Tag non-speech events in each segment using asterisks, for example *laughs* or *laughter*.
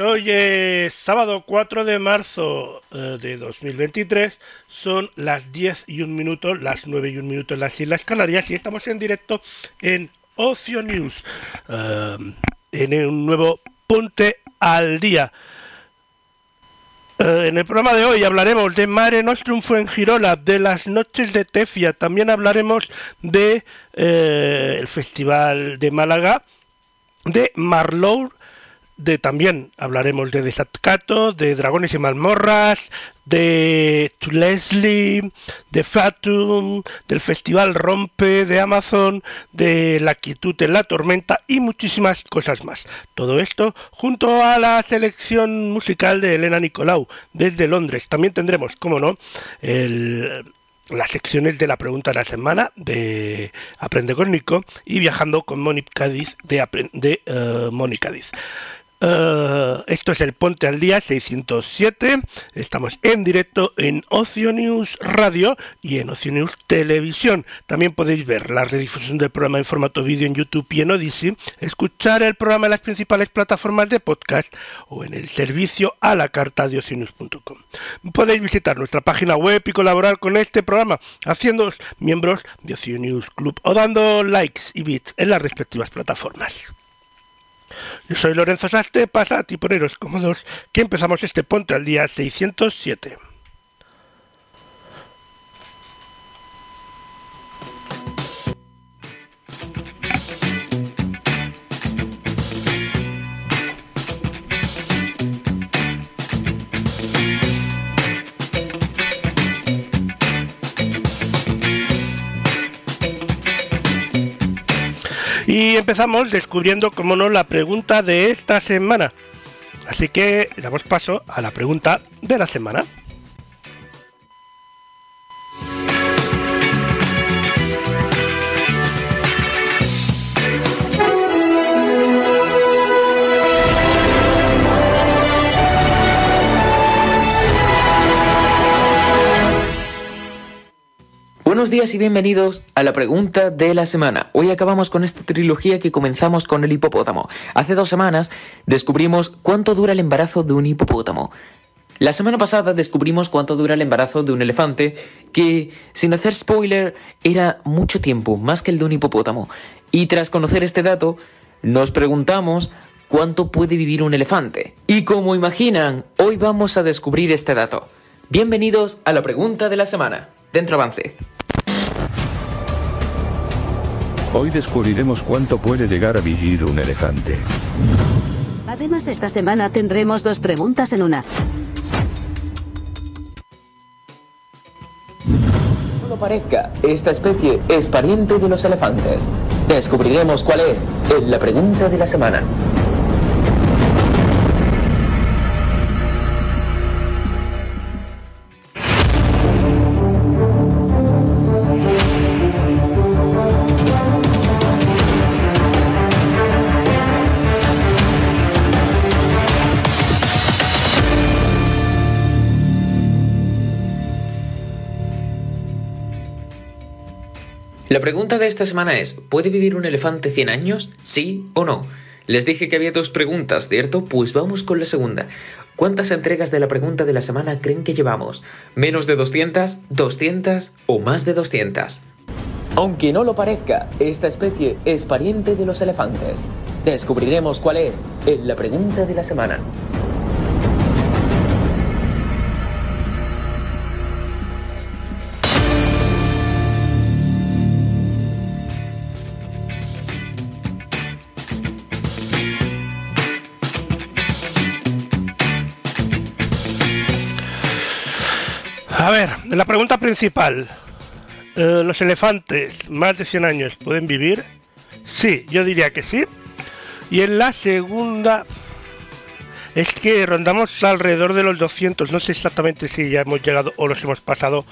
Hoy es sábado 4 de marzo eh, de 2023, son las 10 y un minuto, las 9 y un minuto en las Islas Canarias y estamos en directo en Ocio News, eh, en un nuevo Ponte al Día. Eh, en el programa de hoy hablaremos de Mare Nostrum Fuengirola, de las noches de Tefia, también hablaremos de el Festival de Málaga, de Marlow, de también hablaremos de Desatcato, de Dragones y Mazmorras, de Leslie, de Fatum, del Festival Rompe de Amazon, de La Quietud en la Tormenta y muchísimas cosas más. Todo esto junto a la selección musical de Elena Nicolau desde Londres. También tendremos, como no, el las secciones de la pregunta de la semana de Aprende con Nico y viajando con Mónica Cádiz de eh, Mónica Cádiz. Eh, esto es el Ponte al Día 607. Estamos en directo en Ocio News Radio y en Ocio News Televisión. También podéis ver la redifusión del programa en formato vídeo en YouTube y en Odyssey, escuchar el programa en las principales plataformas de podcast o en el servicio a la carta de ocionews.com. Podéis visitar nuestra página web y colaborar con este programa haciéndoos miembros de Ocio News Club o dando likes y bits en las respectivas plataformas. Yo soy Lorenzo Saste, pasad y poneros cómodos que empezamos este Ponte al día 607. Y empezamos descubriendo, como no, la pregunta de esta semana. Así que damos paso a la pregunta de la semana. Buenos días y bienvenidos a la pregunta de la semana. Hoy acabamos con esta trilogía que comenzamos con el hipopótamo. Hace dos semanas descubrimos cuánto dura el embarazo de un hipopótamo. La semana pasada descubrimos cuánto dura el embarazo de un elefante, que, sin hacer spoiler, era mucho tiempo, más que el de un hipopótamo. Y tras conocer este dato, nos preguntamos cuánto puede vivir un elefante. Y como imaginan, hoy vamos a descubrir este dato. Bienvenidos a la pregunta de la semana. Dentro avance. Hoy descubriremos cuánto puede llegar a vivir un elefante. Además, esta semana tendremos dos preguntas en una. No lo parezca, esta especie es pariente de los elefantes. Descubriremos cuál es en la pregunta de la semana. La pregunta de esta semana es, ¿puede vivir un elefante 100 años? ¿Sí o no? Les dije que había dos preguntas, ¿cierto? Pues vamos con la segunda. ¿Cuántas entregas de la pregunta de la semana creen que llevamos? ¿Menos de 200? ¿200? ¿O más de 200? Aunque no lo parezca, esta especie es pariente de los elefantes. Descubriremos cuál es en la pregunta de la semana. La pregunta principal. Eh, ¿Los elefantes más de 100 años pueden vivir? Sí, yo diría que sí. Y en la segunda es que rondamos alrededor de los 200. No sé exactamente si ya hemos llegado o los hemos pasado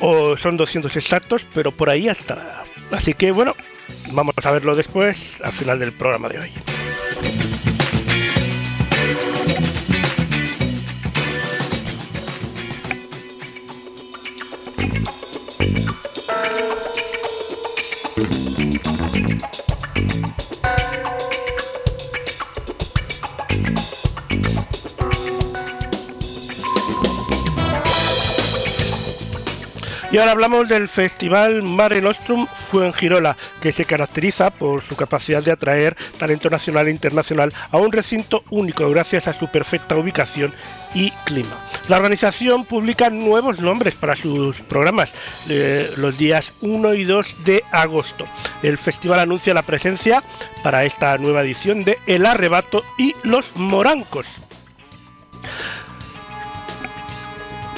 o son 200 exactos, pero por ahí hasta. Así que bueno, vamos a verlo después al final del programa de hoy. Y ahora hablamos del Festival Mare Nostrum Fuengirola, que se caracteriza por su capacidad de atraer talento nacional e internacional a un recinto único gracias a su perfecta ubicación y clima. La organización publica nuevos nombres para sus programas eh, los días 1 y 2 de agosto. El festival anuncia la presencia para esta nueva edición de El Arrebato y Los Morancos.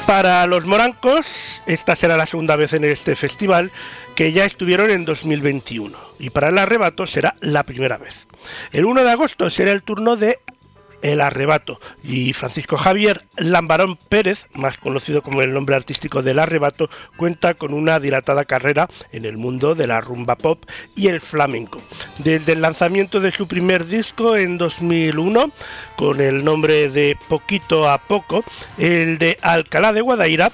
Para los morancos, esta será la segunda vez en este festival, que ya estuvieron en 2021. Y para el arrebato será la primera vez. El 1 de agosto será el turno de El Arrebato y Francisco Javier Lambarón Pérez, más conocido como el nombre artístico del Arrebato, cuenta con una dilatada carrera en el mundo de la rumba pop y el flamenco. Desde el lanzamiento de su primer disco en 2001, con el nombre de Poquito a Poco, el de Alcalá de Guadaira,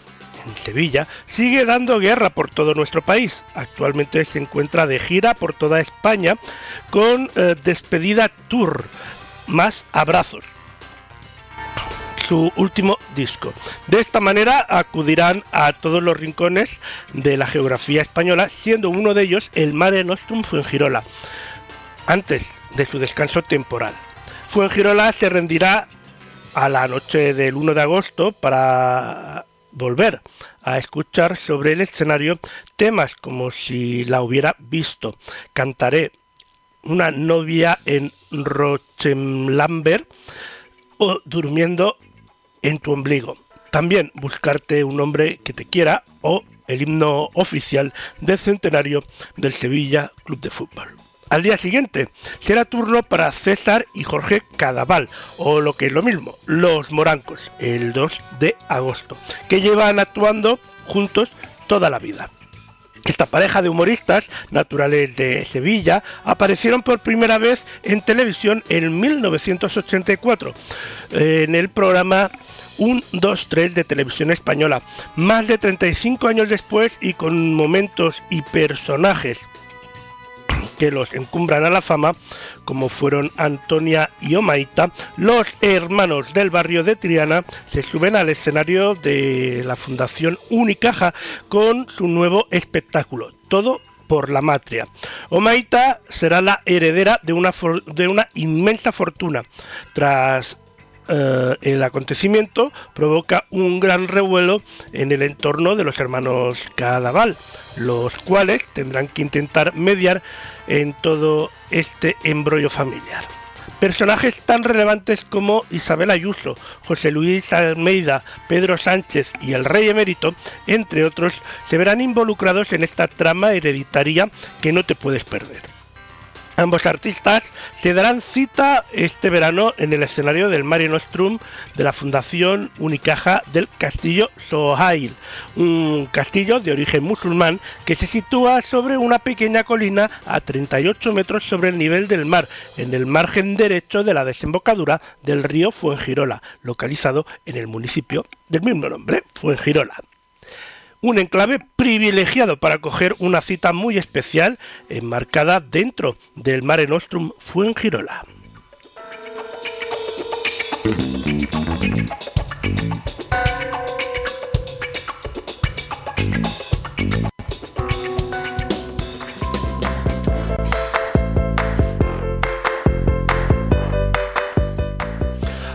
en Sevilla, sigue dando guerra por todo nuestro país. Actualmente se encuentra de gira por toda España con eh, Despedida Tour, más abrazos. Su último disco. De esta manera acudirán a todos los rincones de la geografía española, siendo uno de ellos el Mare Nostrum Fuengirola, antes de su descanso temporal. Fuengirola se rendirá a la noche del 1 de agosto para volver a escuchar sobre el escenario temas como si la hubiera visto. Cantaré una novia en Rochenlamber o durmiendo en tu ombligo. También buscarte un hombre que te quiera o el himno oficial del centenario del Sevilla Club de Fútbol. Al día siguiente será turno para César y Jorge Cadaval, o lo que es lo mismo, los Morancos, el 2 de agosto, que llevan actuando juntos toda la vida. Esta pareja de humoristas naturales de Sevilla aparecieron por primera vez en televisión en 1984 en el programa 1, 2, 3 de televisión española. Más de 35 años después y con momentos y personajes que los encumbran a la fama, como fueron Antonia y Omaita, los hermanos del barrio de Triana se suben al escenario de la Fundación Unicaja con su nuevo espectáculo, todo por la matria. Omaita será la heredera de una, de una inmensa fortuna. Tras eh, el acontecimiento provoca un gran revuelo en el entorno de los hermanos Cadaval, los cuales tendrán que intentar mediar en todo este embrollo familiar. Personajes tan relevantes como Isabel Ayuso, José Luis Almeida, Pedro Sánchez y el rey emérito, entre otros, se verán involucrados en esta trama hereditaria que no te puedes perder. Ambos artistas se darán cita este verano en el escenario del Mare Nostrum de la Fundación Unicaja del Castillo Sohail, un castillo de origen musulmán que se sitúa sobre una pequeña colina a 38 metros sobre el nivel del mar, en el margen derecho de la desembocadura del río Fuengirola, localizado en el municipio del mismo nombre, Fuengirola. Un enclave privilegiado para coger una cita muy especial enmarcada dentro del Mare Nostrum Fuengirola.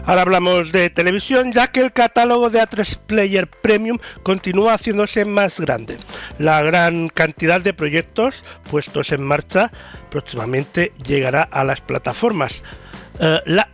Ahora hablamos de televisión, ya que el catálogo de A3 Player Premium continúa haciéndose más grande. La gran cantidad de proyectos puestos en marcha próximamente llegará a las plataformas. Eh, la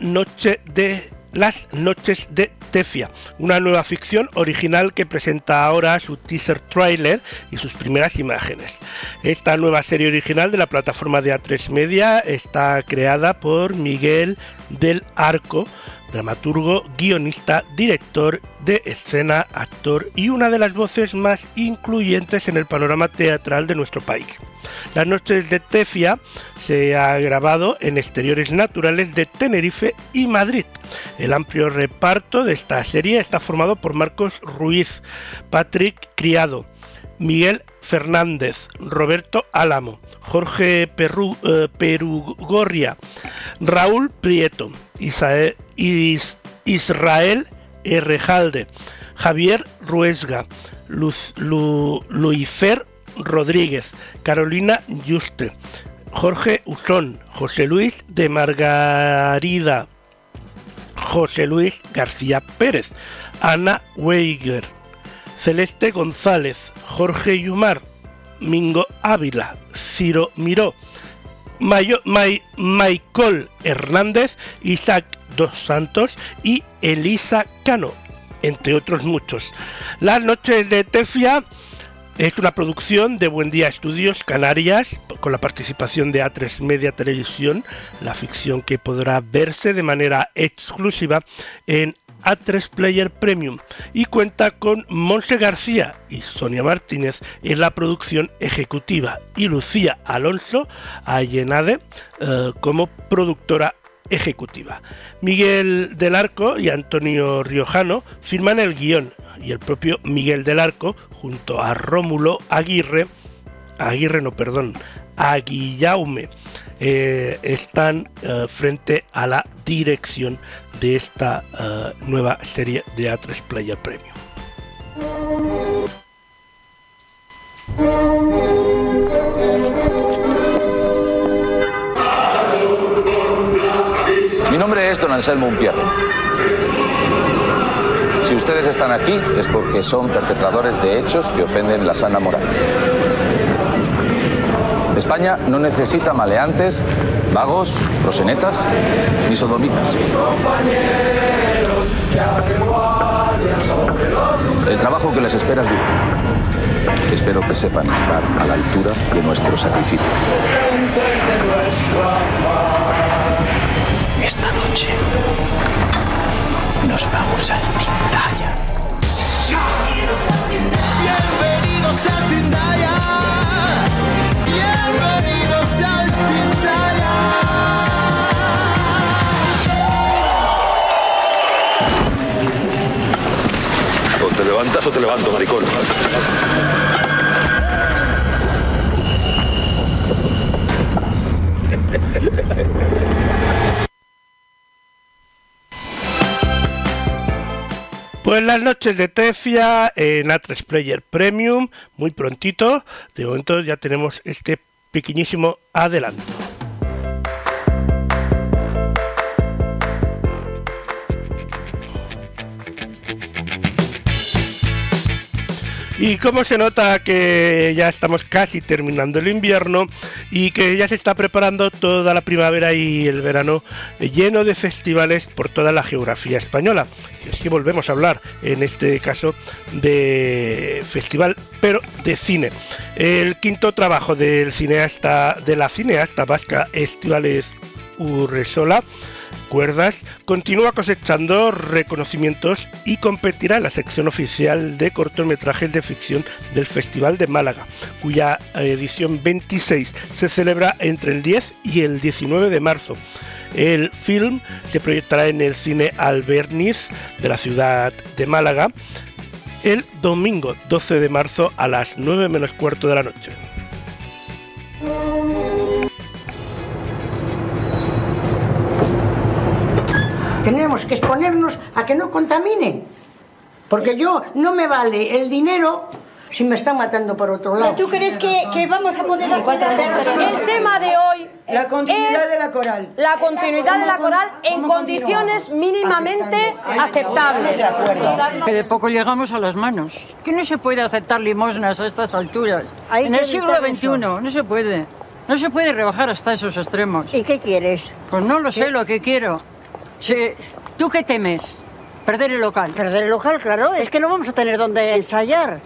de las noches de Tefia, una nueva ficción original que presenta ahora su teaser trailer y sus primeras imágenes. Esta nueva serie original de la plataforma de A3 Media está creada por Miguel del Arco, dramaturgo, guionista, director de escena, actor y una de las voces más incluyentes en el panorama teatral de nuestro país. Las noches de Tefia se ha grabado en exteriores naturales de Tenerife y Madrid. El amplio reparto de esta serie está formado por Marcos Ruiz, Patrick Criado, Miguel Fernández, Roberto Álamo, Jorge eh, Perugorria, Raúl Prieto, Israel, Israel Errejalde, Javier Ruesga, Luifer Rodríguez, Carolina Juste, Jorge Usón, José Luis de Margarida, José Luis García Pérez, Ana Weiger, Celeste González, Jorge Yumar, Mingo Ávila, Ciro Miró, Mayo, Michael Hernández, Isaac Dos Santos y Elisa Cano, entre otros muchos. Las noches de Tefia es una producción de Buen Día Estudios Canarias con la participación de A3 Media Televisión, la ficción que podrá verse de manera exclusiva en A3 Player Premium y cuenta con Monse García y Sonia Martínez en la producción ejecutiva y Lucía Alonso Allenade eh, como productora ejecutiva. Miguel del Arco y Antonio Riojano firman el guion y el propio Miguel del Arco, junto a Rómulo Aguirre, Aguirre no, perdón, Aguillaume, eh, están eh, frente a la dirección de esta eh, nueva serie de A3 Player Premium. Mi nombre es Don Anselmo Umpierre. Si ustedes están aquí es porque son perpetradores de hechos que ofenden la sana moral. España no necesita maleantes, vagos, prosenetas ni sodomitas. El trabajo que les espera es duro. Espero que sepan estar a la altura de nuestro sacrificio. Esta noche nos vamos al Tindaya. Bienvenidos al Tindaya. Bienvenidos al Tindaya. O te levantas o te levanto, maricón. Pues las noches de Tefia en A3 Player Premium, muy prontito. De momento ya tenemos este pequeñísimo adelanto. Y como se nota que ya estamos casi terminando el invierno y que ya se está preparando toda la primavera y el verano lleno de festivales por toda la geografía española. Y así volvemos a hablar en este caso de festival, pero de cine. El quinto trabajo del cineasta, de la cineasta vasca Estivales Urresola Cuerdas continúa cosechando reconocimientos y competirá en la sección oficial de cortometrajes de ficción del Festival de Málaga, cuya edición 26 se celebra entre el 10 y el 19 de marzo. El film se proyectará en el cine Alberniz de la ciudad de Málaga el domingo 12 de marzo a las 9 menos cuarto de la noche. Tenemos que exponernos a que no contaminen. Porque yo no me vale el dinero si me están matando por otro lado. ¿Tú crees que, que vamos a poder hacer El tema de hoy La continuidad es de la coral. la continuidad de la coral en condiciones mínimamente aceptables. Que de poco llegamos a las manos. Que no se puede aceptar limosnas a estas alturas. Hay en el siglo XXI eso. no se puede. No se puede rebajar hasta esos extremos. ¿Y qué quieres? Pues no lo sé lo que quiero. Si- ¿Tú qué temes? Perder el local. Perder el local, claro. Es que no vamos a tener donde ensayar.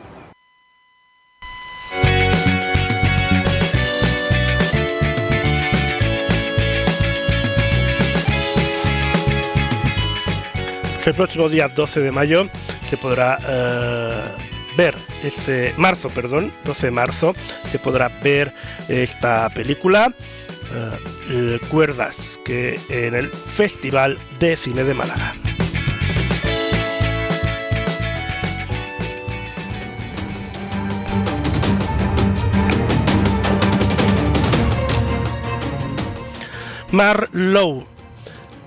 El próximo día 12 de mayo se podrá eh, ver este marzo, perdón, 12 de marzo se podrá ver esta película eh, Cuerdas que en el Festival de Cine de Málaga. Marlowe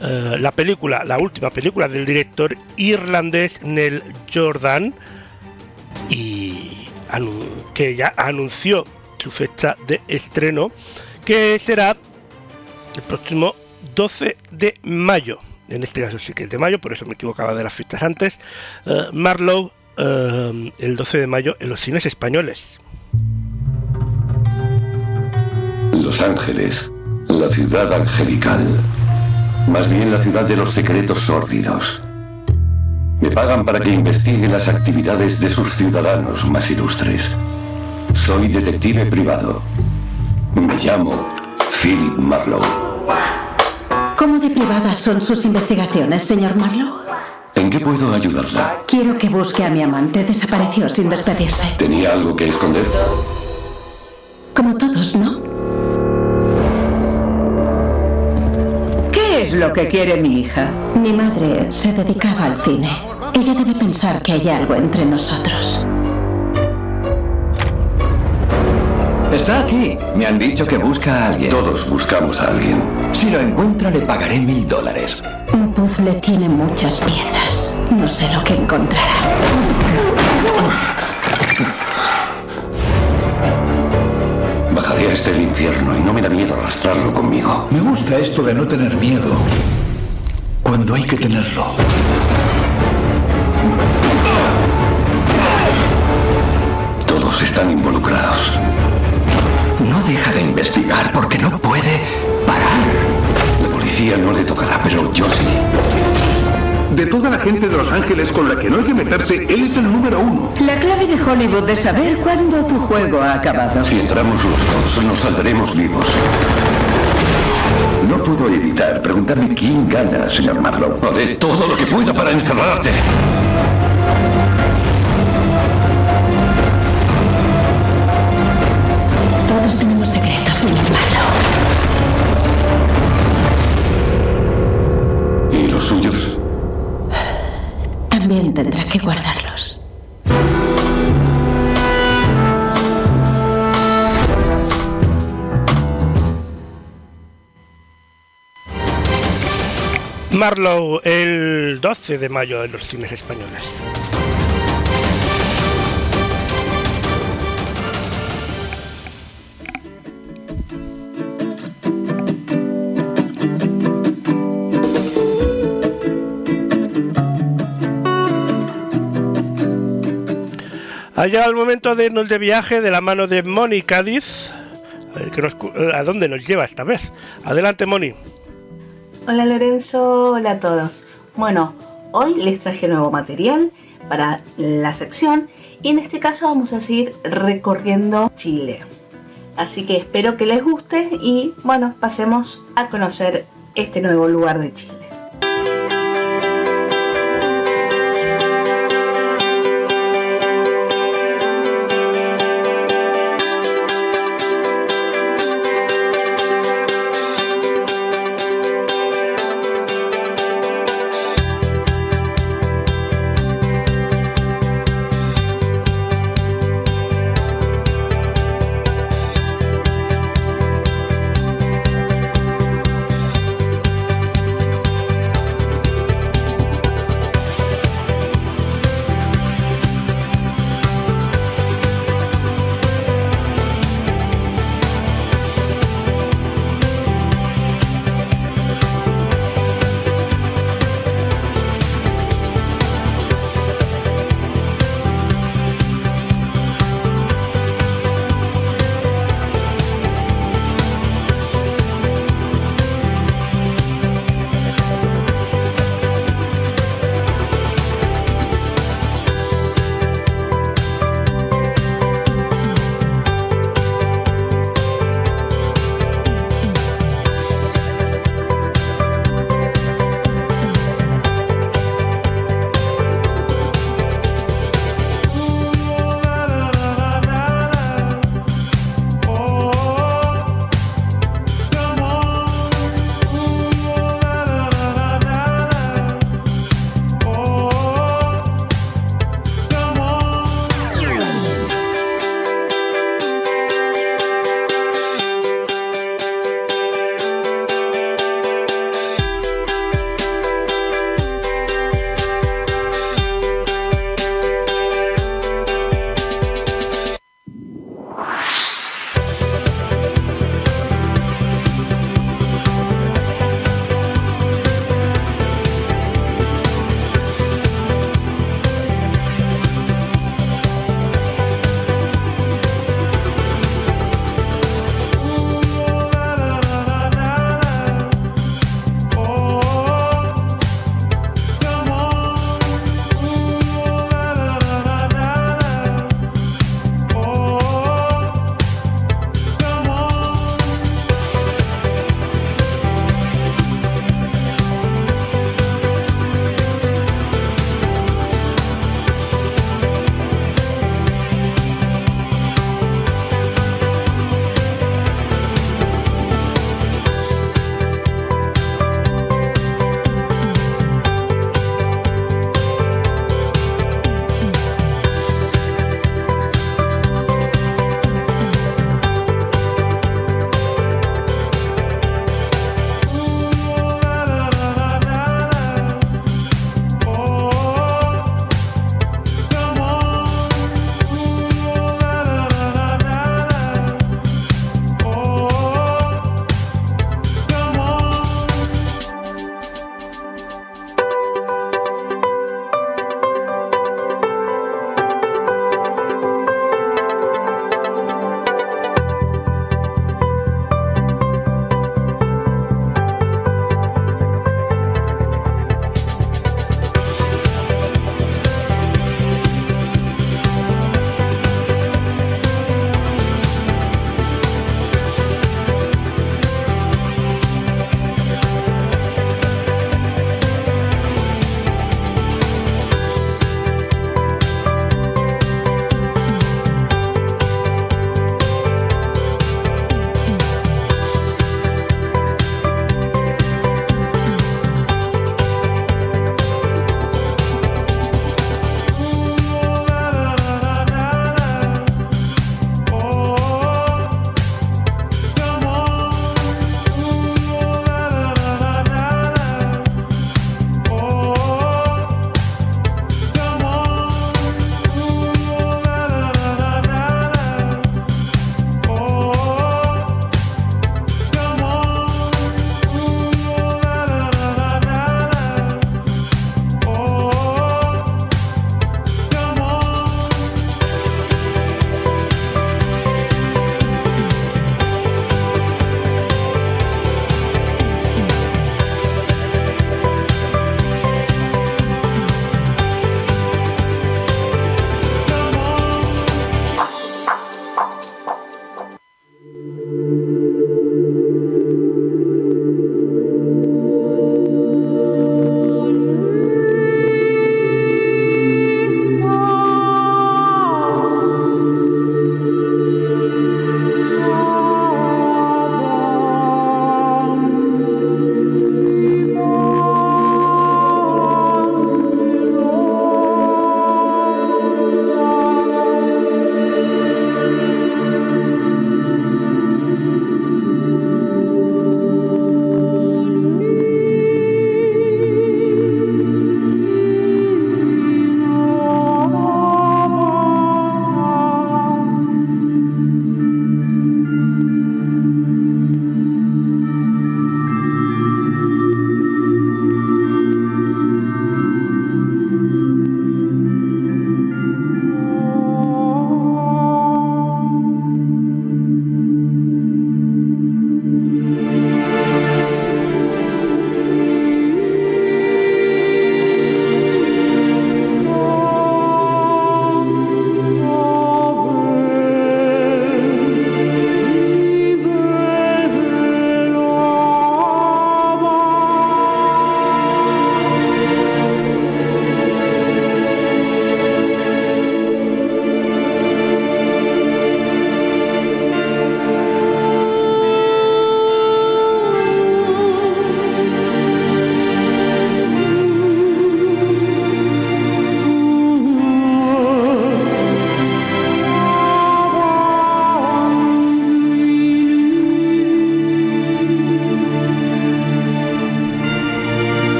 eh, la película, la última película del director irlandés Neil Jordan y que ya anunció su fecha de estreno que será el próximo 12 de mayo. En este caso sí que es de mayo, por eso me equivocaba de las fechas antes. Eh, Marlowe eh, el 12 de mayo en los cines españoles. Los Ángeles, la ciudad angelical. Más bien la ciudad de los secretos sórdidos. Me pagan para que investigue las actividades de sus ciudadanos más ilustres. Soy detective privado. Me llamo Philip Marlowe. ¿Cómo de privadas son sus investigaciones, señor Marlowe? ¿En qué puedo ayudarla? Quiero que busque a mi amante. Desapareció sin despedirse. ¿Tenía algo que esconder? Como todos, ¿no? ¿Qué es lo que quiere mi hija? Mi madre se dedicaba al cine. Ella debe pensar que hay algo entre nosotros. Está aquí. Me han dicho que busca a alguien. Todos buscamos a alguien. Si lo encuentra, le pagaré mil dólares. Un puzzle tiene muchas piezas. No sé lo que encontrará. Bajaré hasta el infierno y no me da miedo arrastrarlo conmigo. Me gusta esto de no tener miedo cuando hay que tenerlo. Todos están involucrados. No deja de investigar porque no puede parar. La policía no le tocará, pero yo sí. De toda la gente de Los Ángeles con la que no hay que meterse, él es el número uno. La clave de Hollywood es saber cuándo tu juego ha acabado. Si entramos los dos, nos saldremos vivos. No puedo evitar preguntarme quién gana, señor Marlowe. Haré todo lo que pueda para encerrarte. Todos tenemos secretos, señor Marlowe. ¿Y los suyos? También tendrá que guardarlos. Marlowe el 12 de mayo en los cines españoles. Ha llegado el momento de irnos de viaje de la mano de Moni Cádiz. A, nos cu- ¿A dónde nos lleva esta vez? Adelante, Moni. Hola Lorenzo, hola a todos. Bueno, hoy les traje nuevo material para la sección y en este caso vamos a seguir recorriendo Chile. Así que espero que les guste y bueno, pasemos a conocer este nuevo lugar de Chile.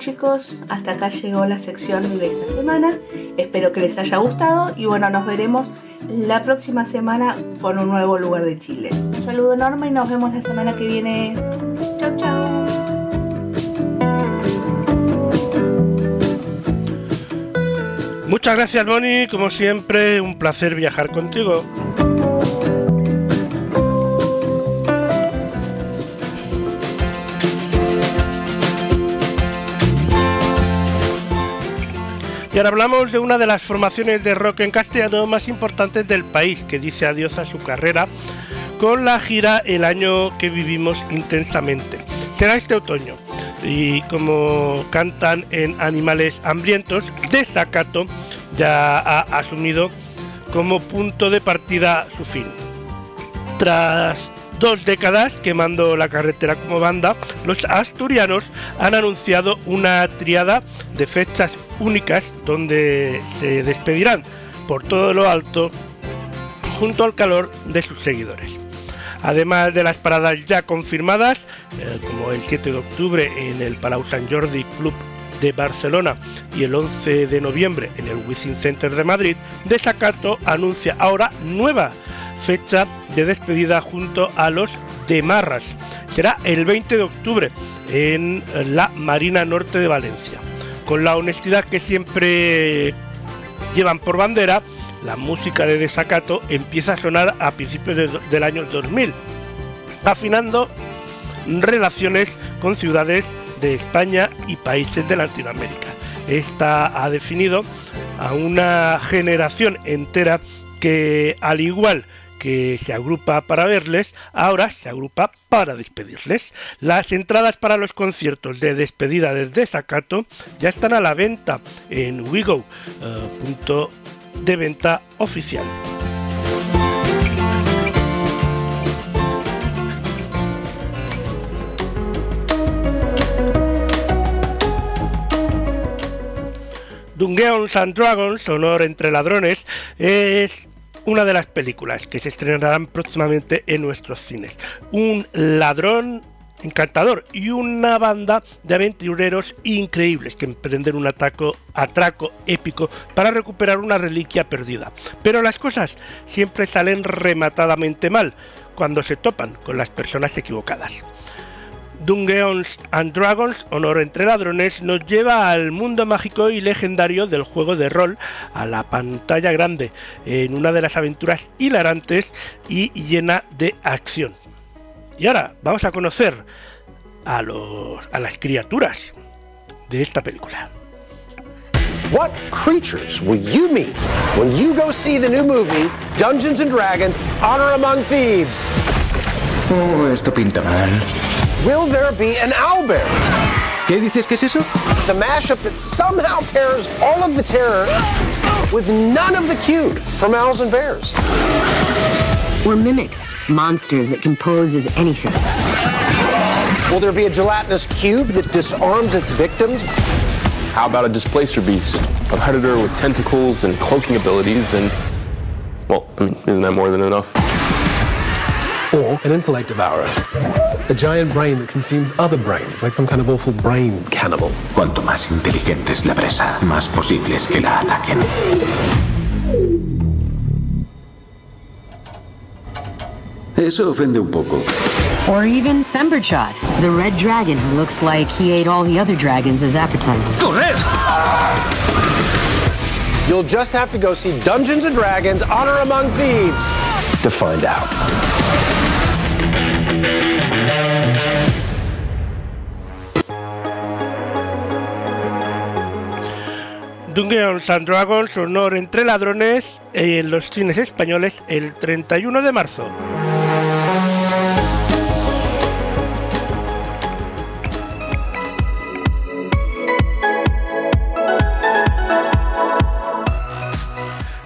Chicos, hasta acá llegó la sección de esta semana. Espero que les haya gustado y bueno, nos veremos la próxima semana con un nuevo lugar de Chile. Un saludo enorme y nos vemos la semana que viene. Chao, chao. Muchas gracias, Moni. Como siempre, un placer viajar contigo. Ahora hablamos de una de las formaciones de rock en castellano más importantes del país, que dice adiós a su carrera con la gira El año que vivimos intensamente. Será este otoño. Y como cantan en Animales Hambrientos, Desacato ya ha asumido como punto de partida su fin. Tras dos décadas quemando la carretera como banda, los asturianos han anunciado una triada de fechas únicas donde se despedirán por todo lo alto junto al calor de sus seguidores. Además de las paradas ya confirmadas, eh, como el 7 de octubre en el Palau Sant Jordi Club de Barcelona y el 11 de noviembre en el Wizzing Center de Madrid, Desacato anuncia ahora nueva fecha de despedida junto a los Demarras. Será el 20 de octubre en la Marina Norte de Valencia. Con la honestidad que siempre llevan por bandera, la música de Desacato empieza a sonar a principios de, del año 2000, afinando relaciones con ciudades de España y países de Latinoamérica. Esta ha definido a una generación entera que, al igual se agrupa para verles, ahora se agrupa para despedirles. Las entradas para los conciertos de despedida de Desacato ya están a la venta en Wigo, uh, punto de venta oficial. Dungeons and Dragons, Honor entre Ladrones, es una de las películas que se estrenarán próximamente en nuestros cines. Un ladrón encantador y una banda de aventureros increíbles que emprenden un ataco, atraco épico para recuperar una reliquia perdida. Pero las cosas siempre salen rematadamente mal cuando se topan con las personas equivocadas. Dungeons and Dragons, Honor entre Ladrones, nos lleva al mundo mágico y legendario del juego de rol, a la pantalla grande, en una de las aventuras hilarantes y llena de acción. Y ahora vamos a conocer a, los, a las criaturas de esta película. What creatures will you meet when you go see the new movie Dungeons and Dragons Honor Among Thieves? Oh, esto pinta mal. Will there be an owlbear? ¿Qué dices que es eso? The mashup that somehow pairs all of the terror with none of the cute from Owls and Bears. We're mimics, monsters that can pose as anything. Will there be a gelatinous cube that disarms its victims? How about a displacer beast? A predator with tentacles and cloaking abilities and. Well, I mean, isn't that more than enough? Or an intellect devourer. A giant brain that consumes other brains, like some kind of awful brain cannibal. Cuanto más inteligente es la presa, más posible es que la ataquen. Eso ofende un poco. Or even Themberchot, the red dragon who looks like he ate all the other dragons as appetizers. Correr! You'll just have to go see Dungeons and Dragons Honor Among Thieves to find out. Dungeons and Dragons, Honor entre Ladrones, en los cines españoles el 31 de marzo.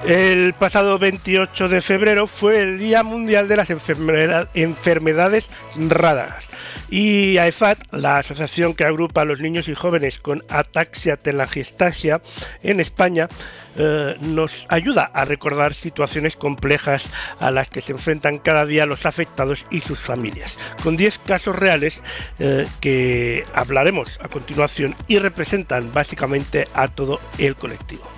El pasado 28 de febrero fue el Día Mundial de las Enfermedad- Enfermedades Raras y AEFAT, la asociación que agrupa a los niños y jóvenes con ataxia telangiectasia en España, eh, nos ayuda a recordar situaciones complejas a las que se enfrentan cada día los afectados y sus familias, con 10 casos reales eh, que hablaremos a continuación y representan básicamente a todo el colectivo.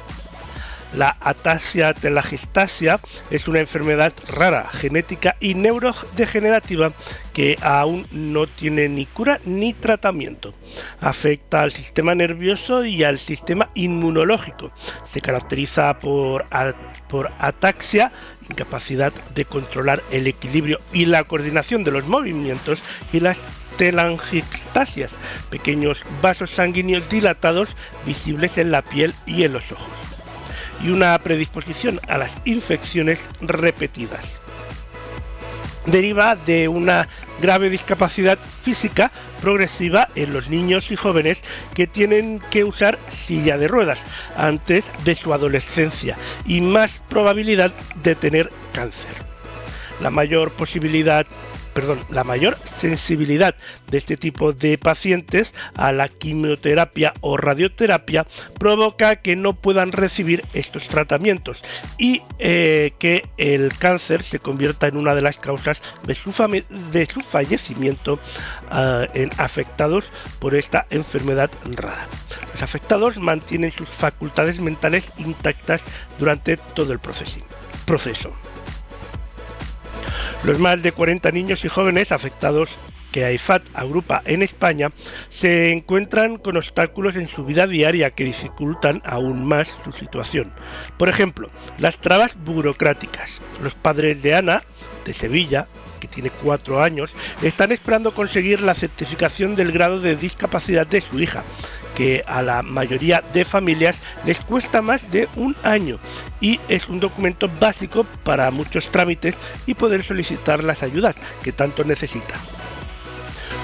La ataxia telangiectasia es una enfermedad rara, genética y neurodegenerativa que aún no tiene ni cura ni tratamiento. Afecta al sistema nervioso y al sistema inmunológico. Se caracteriza por, por ataxia, incapacidad de controlar el equilibrio y la coordinación de los movimientos y las telangiectasias, pequeños vasos sanguíneos dilatados visibles en la piel y en los ojos y una predisposición a las infecciones repetidas. Deriva de una grave discapacidad física progresiva en los niños y jóvenes que tienen que usar silla de ruedas antes de su adolescencia y más probabilidad de tener cáncer. La mayor posibilidad perdón, la mayor sensibilidad de este tipo de pacientes a la quimioterapia o radioterapia provoca que no puedan recibir estos tratamientos y eh, que el cáncer se convierta en una de las causas de su, fallecimiento ah, en afectados por esta enfermedad rara. Los afectados mantienen sus facultades mentales intactas durante todo el proceso. Los más de 40 niños y jóvenes afectados que AIFAT agrupa en España se encuentran con obstáculos en su vida diaria que dificultan aún más su situación. Por ejemplo, las trabas burocráticas. Los padres de Ana, de Sevilla, que tiene cuatro años, están esperando conseguir la certificación del grado de discapacidad de su hija, que a la mayoría de familias les cuesta más de un año y es un documento básico para muchos trámites y poder solicitar las ayudas que tanto necesitan.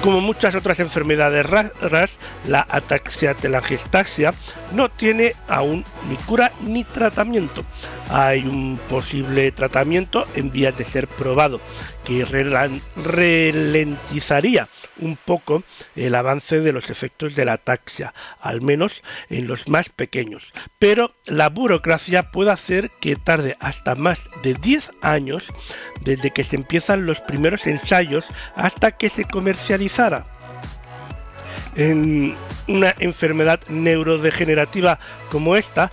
Como muchas otras enfermedades raras, la ataxia telangiectasia no tiene aún ni cura ni tratamiento. Hay un posible tratamiento en vías de ser probado que ralentizaría un poco el avance de los efectos de la ataxia, al menos en los más pequeños. Pero la burocracia puede hacer que tarde hasta más de 10 años desde que se empiezan los primeros ensayos hasta que se comercializara. En una enfermedad neurodegenerativa como esta,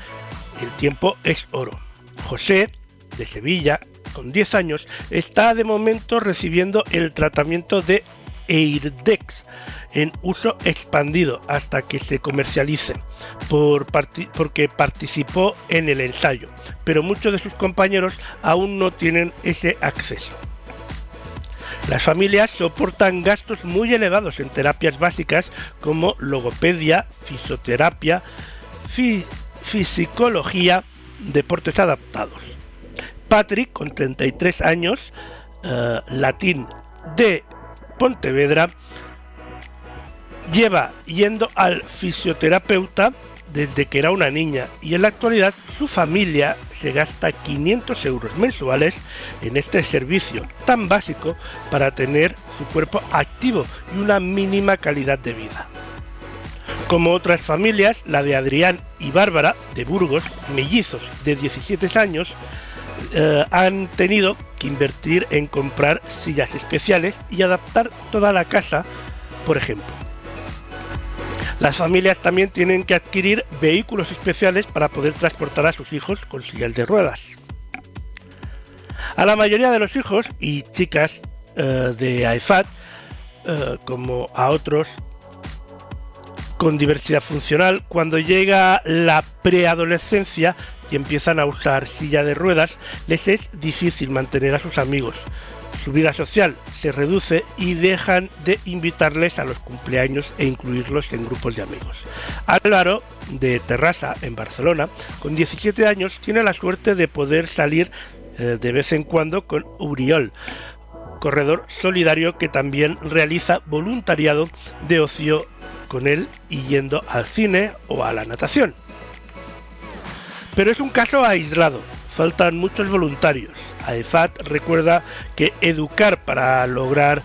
el tiempo es oro. José, de Sevilla, con 10 años, está de momento recibiendo el tratamiento de Eirdex en uso expandido hasta que se comercialice, por porque participó en el ensayo, pero muchos de sus compañeros aún no tienen ese acceso. Las familias soportan gastos muy elevados en terapias básicas como logopedia, fisioterapia, fi- fisicología, deportes adaptados. Patrick, con 33 años, eh, latín de Pontevedra, lleva yendo al fisioterapeuta desde que era una niña y en la actualidad su familia se gasta 500 euros mensuales en este servicio tan básico para tener su cuerpo activo y una mínima calidad de vida. Como otras familias, la de Adrián y Bárbara de Burgos, mellizos de 17 años, eh, han tenido que invertir en comprar sillas especiales y adaptar toda la casa, por ejemplo. Las familias también tienen que adquirir vehículos especiales para poder transportar a sus hijos con sillas de ruedas. A la mayoría de los hijos y chicas eh, de AIFAT, eh, como a otros con diversidad funcional, cuando llega la preadolescencia y empiezan a usar silla de ruedas, les es difícil mantener a sus amigos. Su vida social se reduce y dejan de invitarles a los cumpleaños e incluirlos en grupos de amigos. Álvaro, de Terrassa, en Barcelona, con 17 años, tiene la suerte de poder salir eh, de vez en cuando con Uriol, corredor solidario que también realiza voluntariado de ocio con él y yendo al cine o a la natación. Pero es un caso aislado. faltan muchos voluntarios. AEFAT recuerda que educar para lograr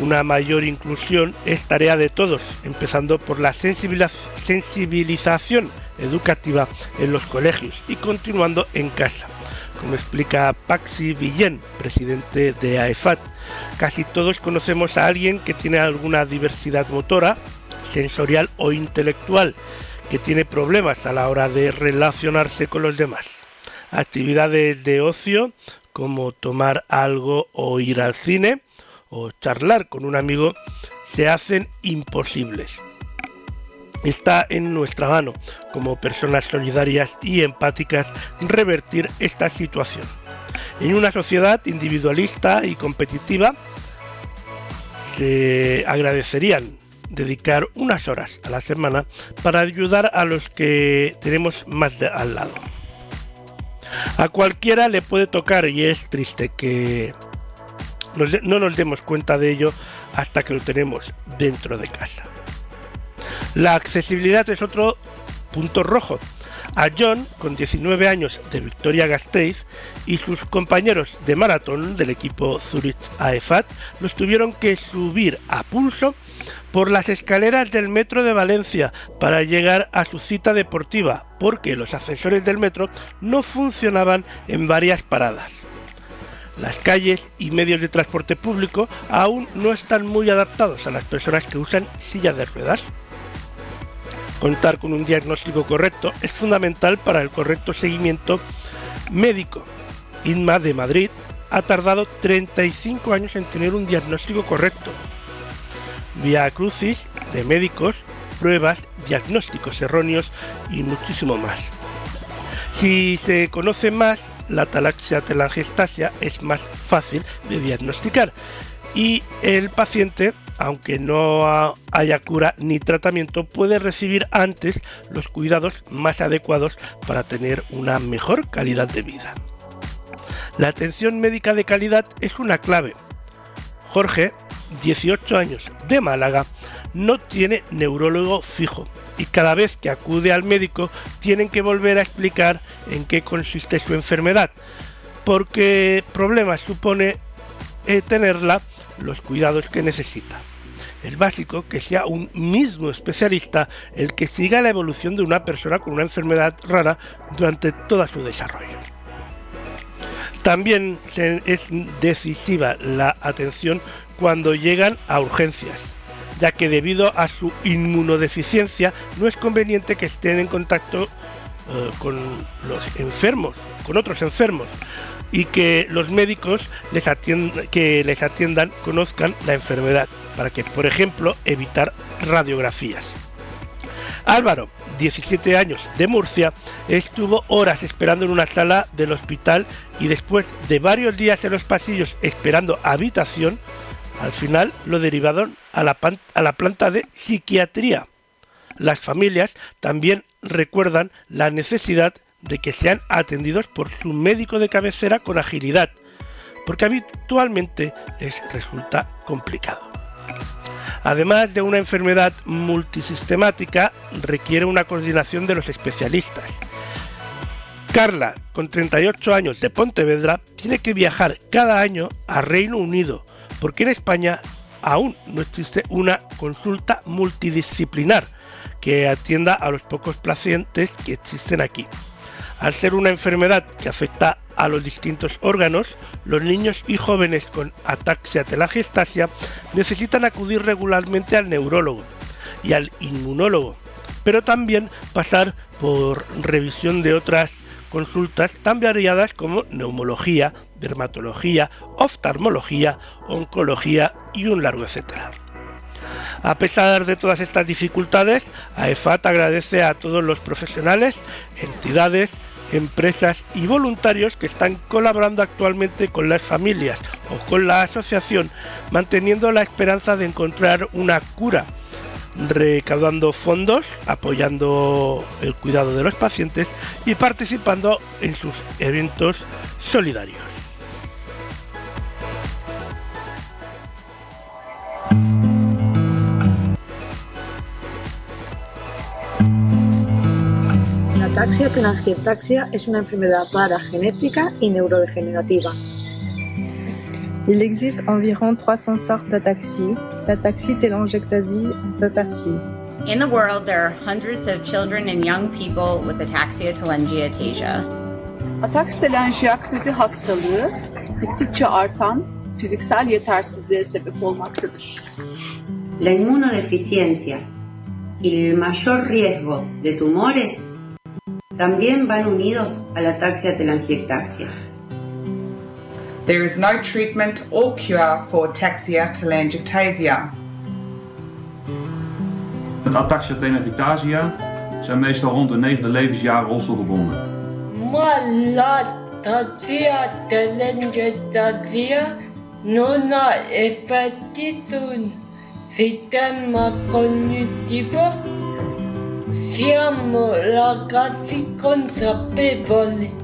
una mayor inclusión es tarea de todos, empezando por la sensibilización educativa en los colegios y continuando en casa. Como explica Paxi Villén, presidente de AEFAT, casi todos conocemos a alguien que tiene alguna diversidad motora, sensorial o intelectual, que tiene problemas a la hora de relacionarse con los demás. Actividades de ocio como tomar algo o ir al cine, o charlar con un amigo se hacen imposibles. Está en nuestra mano, como personas solidarias y empáticas, revertir esta situación. En una sociedad individualista y competitiva, se agradecerían dedicar unas horas a la semana para ayudar a los que tenemos más de al lado. A cualquiera le puede tocar y es triste que no nos demos cuenta de ello hasta que lo tenemos dentro de casa. La accesibilidad es otro punto rojo. A John, con 19 años de Victoria Gasteiz, y sus compañeros de maratón del equipo Zurich AEFAT los tuvieron que subir a pulso por las escaleras del metro de Valencia para llegar a su cita deportiva, porque los ascensores del metro no funcionaban en varias paradas. Las calles y medios de transporte público aún no están muy adaptados a las personas que usan silla de ruedas. Contar con un diagnóstico correcto es fundamental para el correcto seguimiento médico. INMA de Madrid ha tardado 35 años en tener un diagnóstico correcto. Via Crucis de médicos, pruebas, diagnósticos erróneos y muchísimo más. Si se conoce más la atalaxia telangiectasia es más fácil de diagnosticar y el paciente, aunque no haya cura ni tratamiento, puede recibir antes los cuidados más adecuados para tener una mejor calidad de vida. La atención médica de calidad es una clave. Jorge, 18 años, de Málaga, no tiene neurólogo fijo y cada vez que acude al médico tienen que volver a explicar en qué consiste su enfermedad, porque problemas supone eh, tenerla los cuidados que necesita. Es básico que sea un mismo especialista el que siga la evolución de una persona con una enfermedad rara durante todo su desarrollo. También es decisiva la atención cuando llegan a urgencias ya que debido a su inmunodeficiencia no es conveniente que estén en contacto eh, con los enfermos, con otros enfermos, y que los médicos les que les atiendan conozcan la enfermedad, para que, por ejemplo, evitar radiografías. Álvaro, 17 años, de Murcia, estuvo horas esperando en una sala del hospital y después de varios días en los pasillos esperando habitación, al final lo derivaron a la, planta de psiquiatría. Las familias también recuerdan la necesidad de que sean atendidos por su médico de cabecera con agilidad, porque habitualmente les resulta complicado. Además de una enfermedad multisistemática, requiere una coordinación de los especialistas. Carla, con 38 años de Pontevedra, tiene que viajar cada año a Reino Unido porque en España aún no existe una consulta multidisciplinar que atienda a los pocos pacientes que existen aquí. Al ser una enfermedad que afecta a los distintos órganos, los niños y jóvenes con ataxia telangiectasia necesitan acudir regularmente al neurólogo y al inmunólogo, pero también pasar por revisión de otras consultas tan variadas como neumología, dermatología, oftalmología, oncología y un largo etcétera. A pesar de todas estas dificultades, AEFAT agradece a todos los profesionales, entidades, empresas y voluntarios que están colaborando actualmente con las familias o con la asociación, manteniendo la esperanza de encontrar una cura, recaudando fondos, apoyando el cuidado de los pacientes y participando en sus eventos solidarios. ataxia telangiectasia es una enfermedad rara genética y neurodegenerativa. Il existe environ 300 sortes d'ataxie. L'ataxie télangiectasie en fait partie. In the world, there are hundreds of children and young people with ataxia telangiectasia. Ataks telanjiyaktezi hastalığı gittikçe artan fiziksel yetersizliğe sebep olmaktadır. La inmunodeficiencia y el mayor riesgo de tumores también van unidos a la ataxia telangiectasia. There is no treatment or cure for ataxia telangiectasia. Met ataxia telangiectasia zijn meestal rond de negende levensjaar rolstoelgebonden. Malatasia telangiectasia non ha effetti sul sistema cognitivo. Siamo ragazzi consapevoli.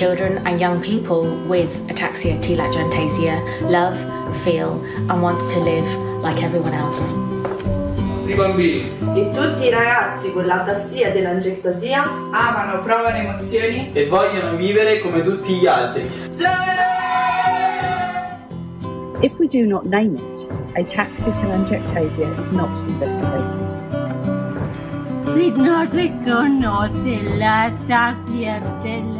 Children and young people with ataxia telangiectasia love, feel, and want to live like everyone else. I bambini E tutti i ragazzi con l'atassia dell'angectasia amano, provano emozioni e vogliono vivere come tutti gli altri. If we do not name it, ataxia telangiectasia is not investigated. Si no se conoce la ataxia telangiectasia,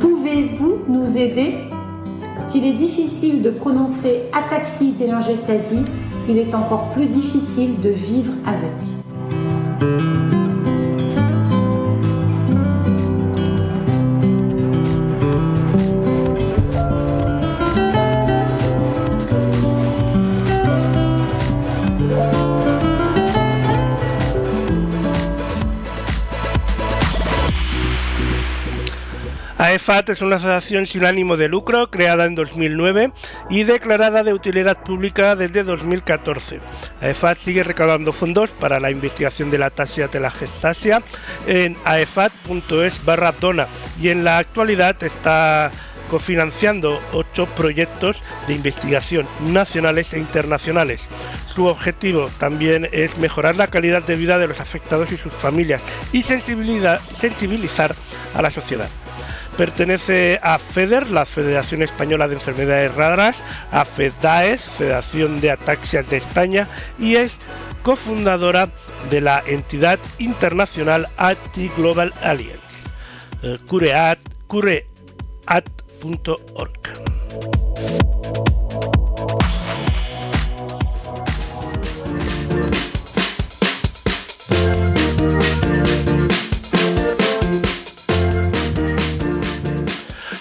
Pouvez-vous nous aider? S'il est difficile de prononcer ataxie télangiectasie, il est encore plus difficile de vivre avec. AEFAT es una asociación sin ánimo de lucro creada en 2009 y declarada de utilidad pública desde 2014. AEFAT sigue recaudando fondos para la investigación de la tasia telangiectasia en aefat.es barra dona y en la actualidad está cofinanciando ocho proyectos de investigación nacionales e internacionales. Su objetivo también es mejorar la calidad de vida de los afectados y sus familias y sensibilizar a la sociedad. Pertenece a FEDER, la Federación Española de Enfermedades Raras, a FEDAES, Federación de Ataxias de España, y es cofundadora de la entidad internacional ATI Global Alliance, eh, cureat, cureat.org.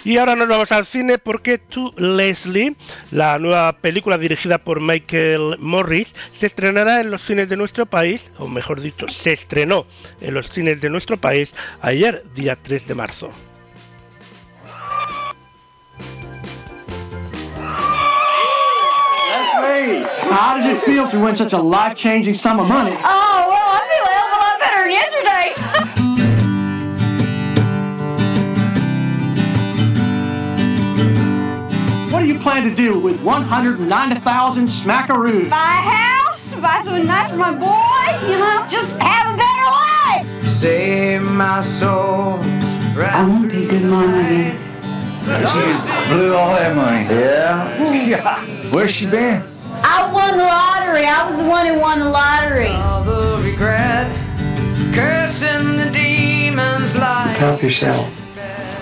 Y ahora nos vamos al cine porque To Leslie, la nueva película dirigida por Michael Morris, se estrenará en los cines de nuestro país, o mejor dicho, se estrenó en los cines de nuestro país ayer, día 3 de marzo. Leslie, how does it feel to win such a life-changing sum of money? Oh, well, I feel a hell of a lot better than yesterday. *laughs* you plan to do with 190,000 smackaroos? Buy a house, buy something nice for my boy, you know, just have a better life. Save my soul. I won't be good mom again. She blew all that money. Yeah? Yeah. *laughs* Where's she been? I won the lottery. I was the one who won the lottery. All the regret, cursing the demons like. Help yourself.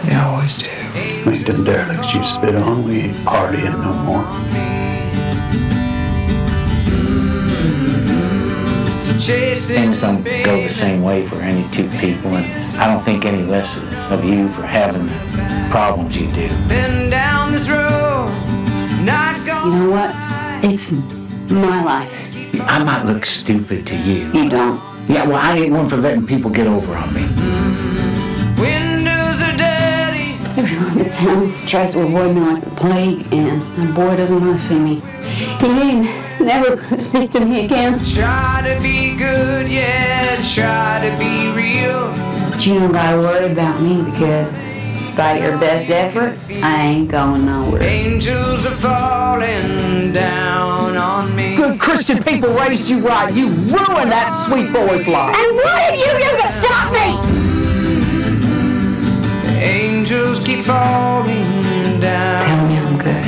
You always do. We them derelicts you spit on, we ain't partying no more. Things don't go the same way for any two people, and I don't think any less of you for having the problems you do. Been down this road, not You know what? It's my life. I might look stupid to you. You don't. Yeah, well, I ain't one for letting people get over on me. Windows are dirty. Everyone in town tries to avoid me like the plague, and my boy doesn't want to see me. He ain't never gonna speak to me again. Try to be good, yeah, try to be real. But you don't gotta worry about me because Despite your best effort, I ain't going nowhere. Angels are falling down on me. Good Christian people raised you right. You ruined that sweet boy's life. And what did you do keep falling down. Tell me I'm good.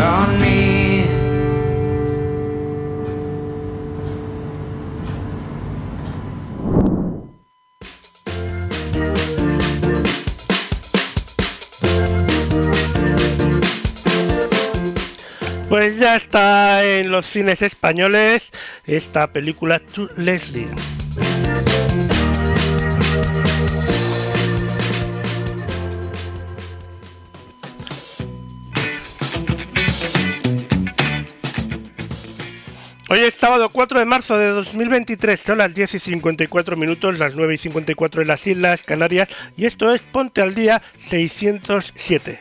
On me. Pues ya está en los cines españoles esta película To Leslie. Hoy es sábado 4 de marzo de 2023, son las 10 y 54 minutos, las 9 y 54 en las Islas Canarias y esto es Ponte al Día 607.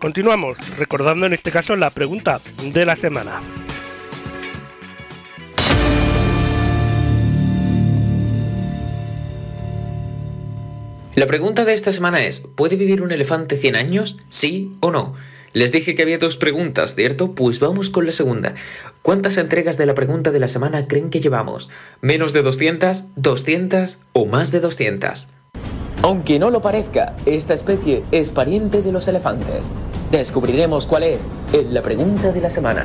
Continuamos recordando en este caso la pregunta de la semana. La pregunta de esta semana es, ¿puede vivir un elefante 100 años? ¿Sí o no? Les dije que había dos preguntas, ¿cierto? Pues vamos con la segunda. ¿Cuántas entregas de la pregunta de la semana creen que llevamos? ¿Menos de 200? ¿200? ¿O más de 200? Aunque no lo parezca, esta especie es pariente de los elefantes. Descubriremos cuál es en la pregunta de la semana.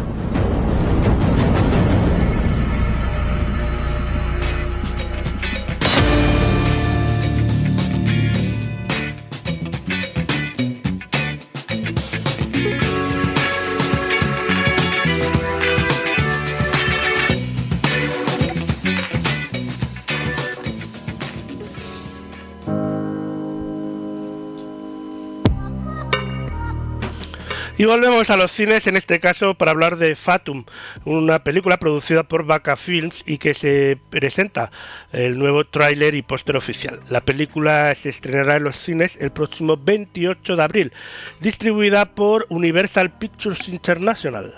Y volvemos a los cines, en este caso para hablar de Fatum, una película producida por Vaca Films y que se presenta el nuevo tráiler y póster oficial. La película se estrenará en los cines el próximo 28 de abril, distribuida por Universal Pictures International.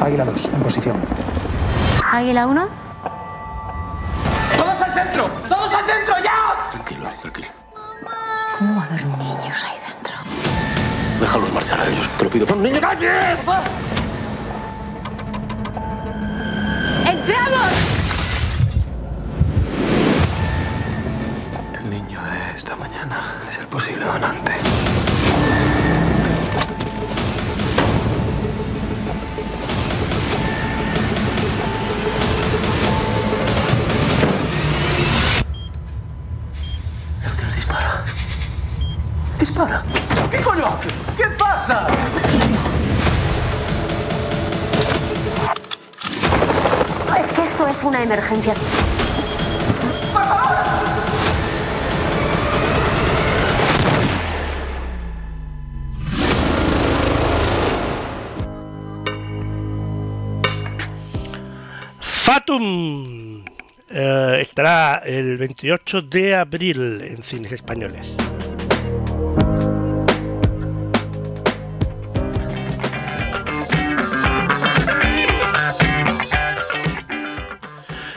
Águila 2, en posición. Águila 1. ¡Todos al centro! ¡Todos al centro ya! Tranquilo, tranquilo. ¿Cómo va a haber niños ahí? Déjalos marchar a ellos. Te lo pido. ¡Niño, calles! ¡Entramos! El niño de esta mañana es el posible donante. Dispara. ¡Dispara! ¿Qué coño hace? ¿Qué pasa? Es que esto es una emergencia. Fatum eh, estará el 28 de abril en cines españoles.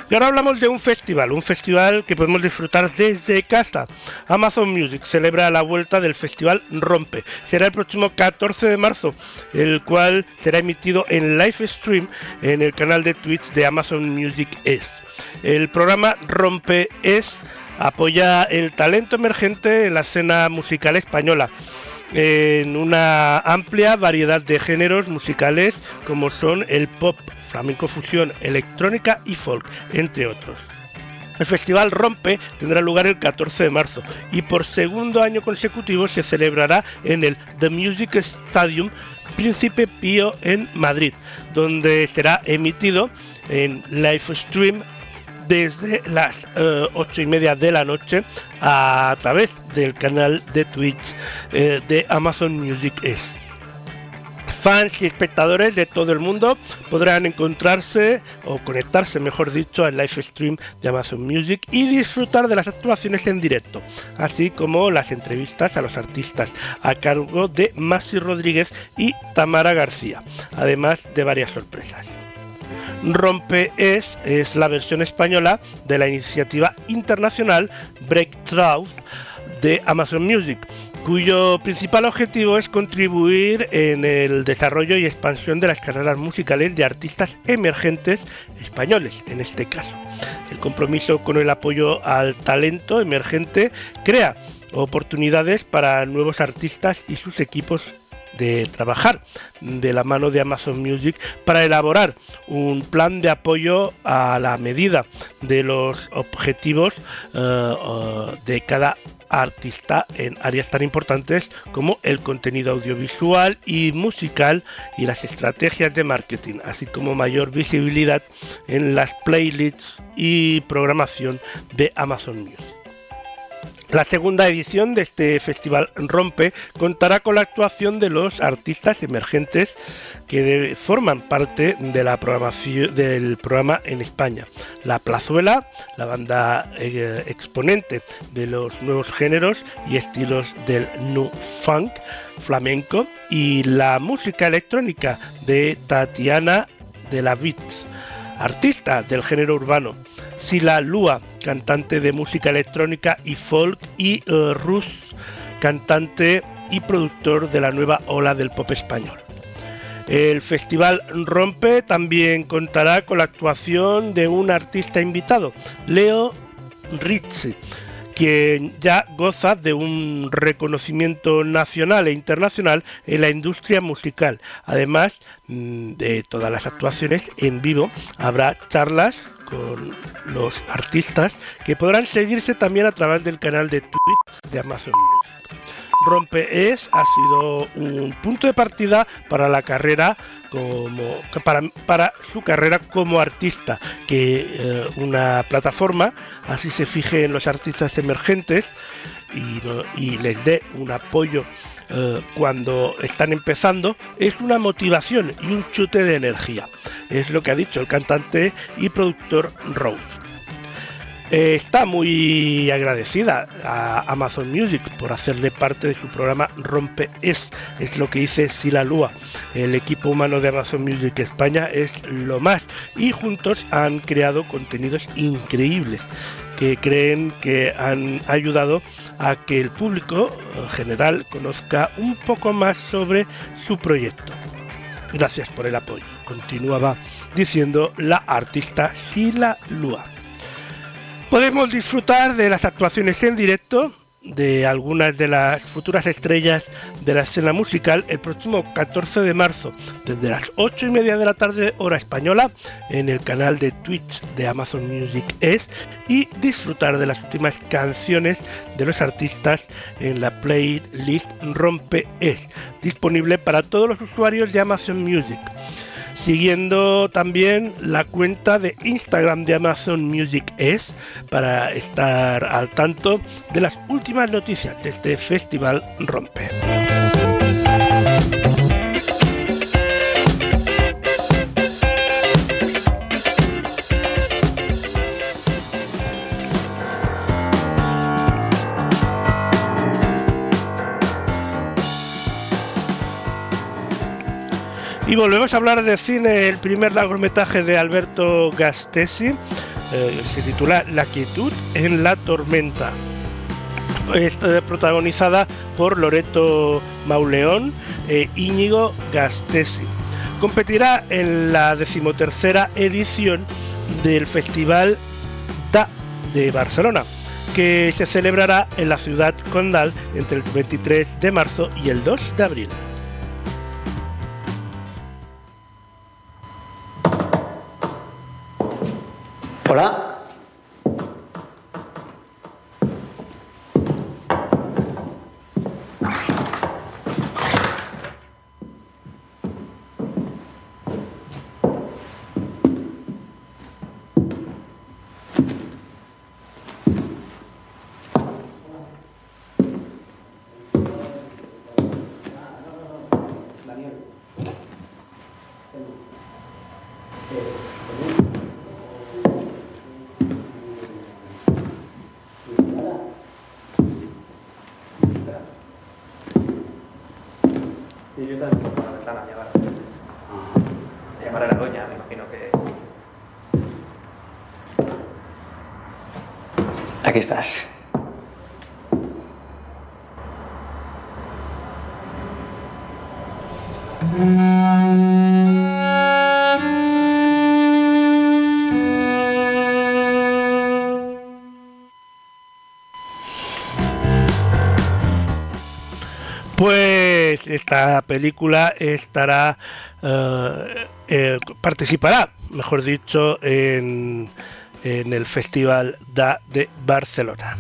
Y ahora hablamos de un festival, un festival que podemos disfrutar desde casa. Amazon Music celebra la vuelta del festival Rompe. Será el próximo 14 de marzo, el cual será emitido en live stream en el canal de Twitch de Amazon Music Est. El programa Rompe Es apoya el talento emergente en la escena musical española en una amplia variedad de géneros musicales como son el pop, flamenco fusión, electrónica y folk, entre otros. El festival Rompe tendrá lugar el 14 de marzo y por segundo año consecutivo se celebrará en el The Music Stadium Príncipe Pío en Madrid, donde será emitido en live stream desde las eh, ocho y media de la noche a través del canal de Twitch eh, de Amazon Music Es. Fans y espectadores de todo el mundo podrán encontrarse o conectarse, mejor dicho, al live stream de Amazon Music y disfrutar de las actuaciones en directo, así como las entrevistas a los artistas a cargo de Masi Rodríguez y Tamara García, además de varias sorpresas. Rompe es, es la versión española de la iniciativa internacional Breakthrough de Amazon Music, cuyo principal objetivo es contribuir en el desarrollo y expansión de las carreras musicales de artistas emergentes españoles, en este caso. El compromiso con el apoyo al talento emergente crea oportunidades para nuevos artistas y sus equipos de trabajar de la mano de Amazon Music para elaborar un plan de apoyo a la medida de los objetivos eh, de cada artista en áreas tan importantes como el contenido audiovisual y musical y las estrategias de marketing, así como mayor visibilidad en las playlists y programación de Amazon Music. La segunda edición de este festival Rompe contará con la actuación de los artistas emergentes que forman parte de la del programa en España. La Plazuela, la banda eh, exponente de los nuevos géneros y estilos del nu funk, flamenco y la música electrónica de Tatiana de la Vitz, artista del género urbano. Sila Lua, cantante de música electrónica y folk, y uh, Rus, cantante y productor de la nueva ola del pop español. El festival Rompe también contará con la actuación de un artista invitado, Leo Rizzi, quien ya goza de un reconocimiento nacional e internacional en la industria musical. Además mm, de todas las actuaciones en vivo, habrá charlas con los artistas que podrán seguirse también a través del canal de Twitch de Amazon Music. Rompe es ha sido un punto de partida para la carrera como para, su carrera como artista que eh, una plataforma así se fije en los artistas emergentes y les dé un apoyo eh, cuando están empezando es una motivación y un chute de energía. Es lo que ha dicho el cantante y productor Rose. Eh, está muy agradecida a Amazon Music por hacerle parte de su programa Rompe Es, es lo que dice Sila Lua. El equipo humano de Amazon Music España es lo más y juntos han creado contenidos increíbles que creen que han ayudado a que el público general conozca un poco más sobre su proyecto. Gracias por el apoyo, continuaba diciendo la artista Sila Lua. Podemos disfrutar de las actuaciones en directo de algunas de las futuras estrellas de la escena musical el próximo 14 de marzo desde las 8 y media de la tarde hora española en el canal de Twitch de Amazon Music Es y disfrutar de las últimas canciones de los artistas en la playlist Rompe Es disponible para todos los usuarios de Amazon Music siguiendo también la cuenta de Instagram de Amazon Music es para estar al tanto de las últimas noticias de este festival Rompe. Y volvemos a hablar de cine, el primer largometraje de Alberto Gastesi, eh, se titula La quietud en la tormenta. Está protagonizada por Loreto Mauleón e Íñigo Gastesi. Competirá en la decimotercera edición del Festival DA de Barcelona, que se celebrará en la ciudad condal entre el 23 de marzo y el 2 de abril. Hola. Yo también por la ventana llamar a llamar a la doña, me imagino que. Aquí estás. Esta película estará eh, eh, participará, mejor dicho, en, en el Festival da de Barcelona.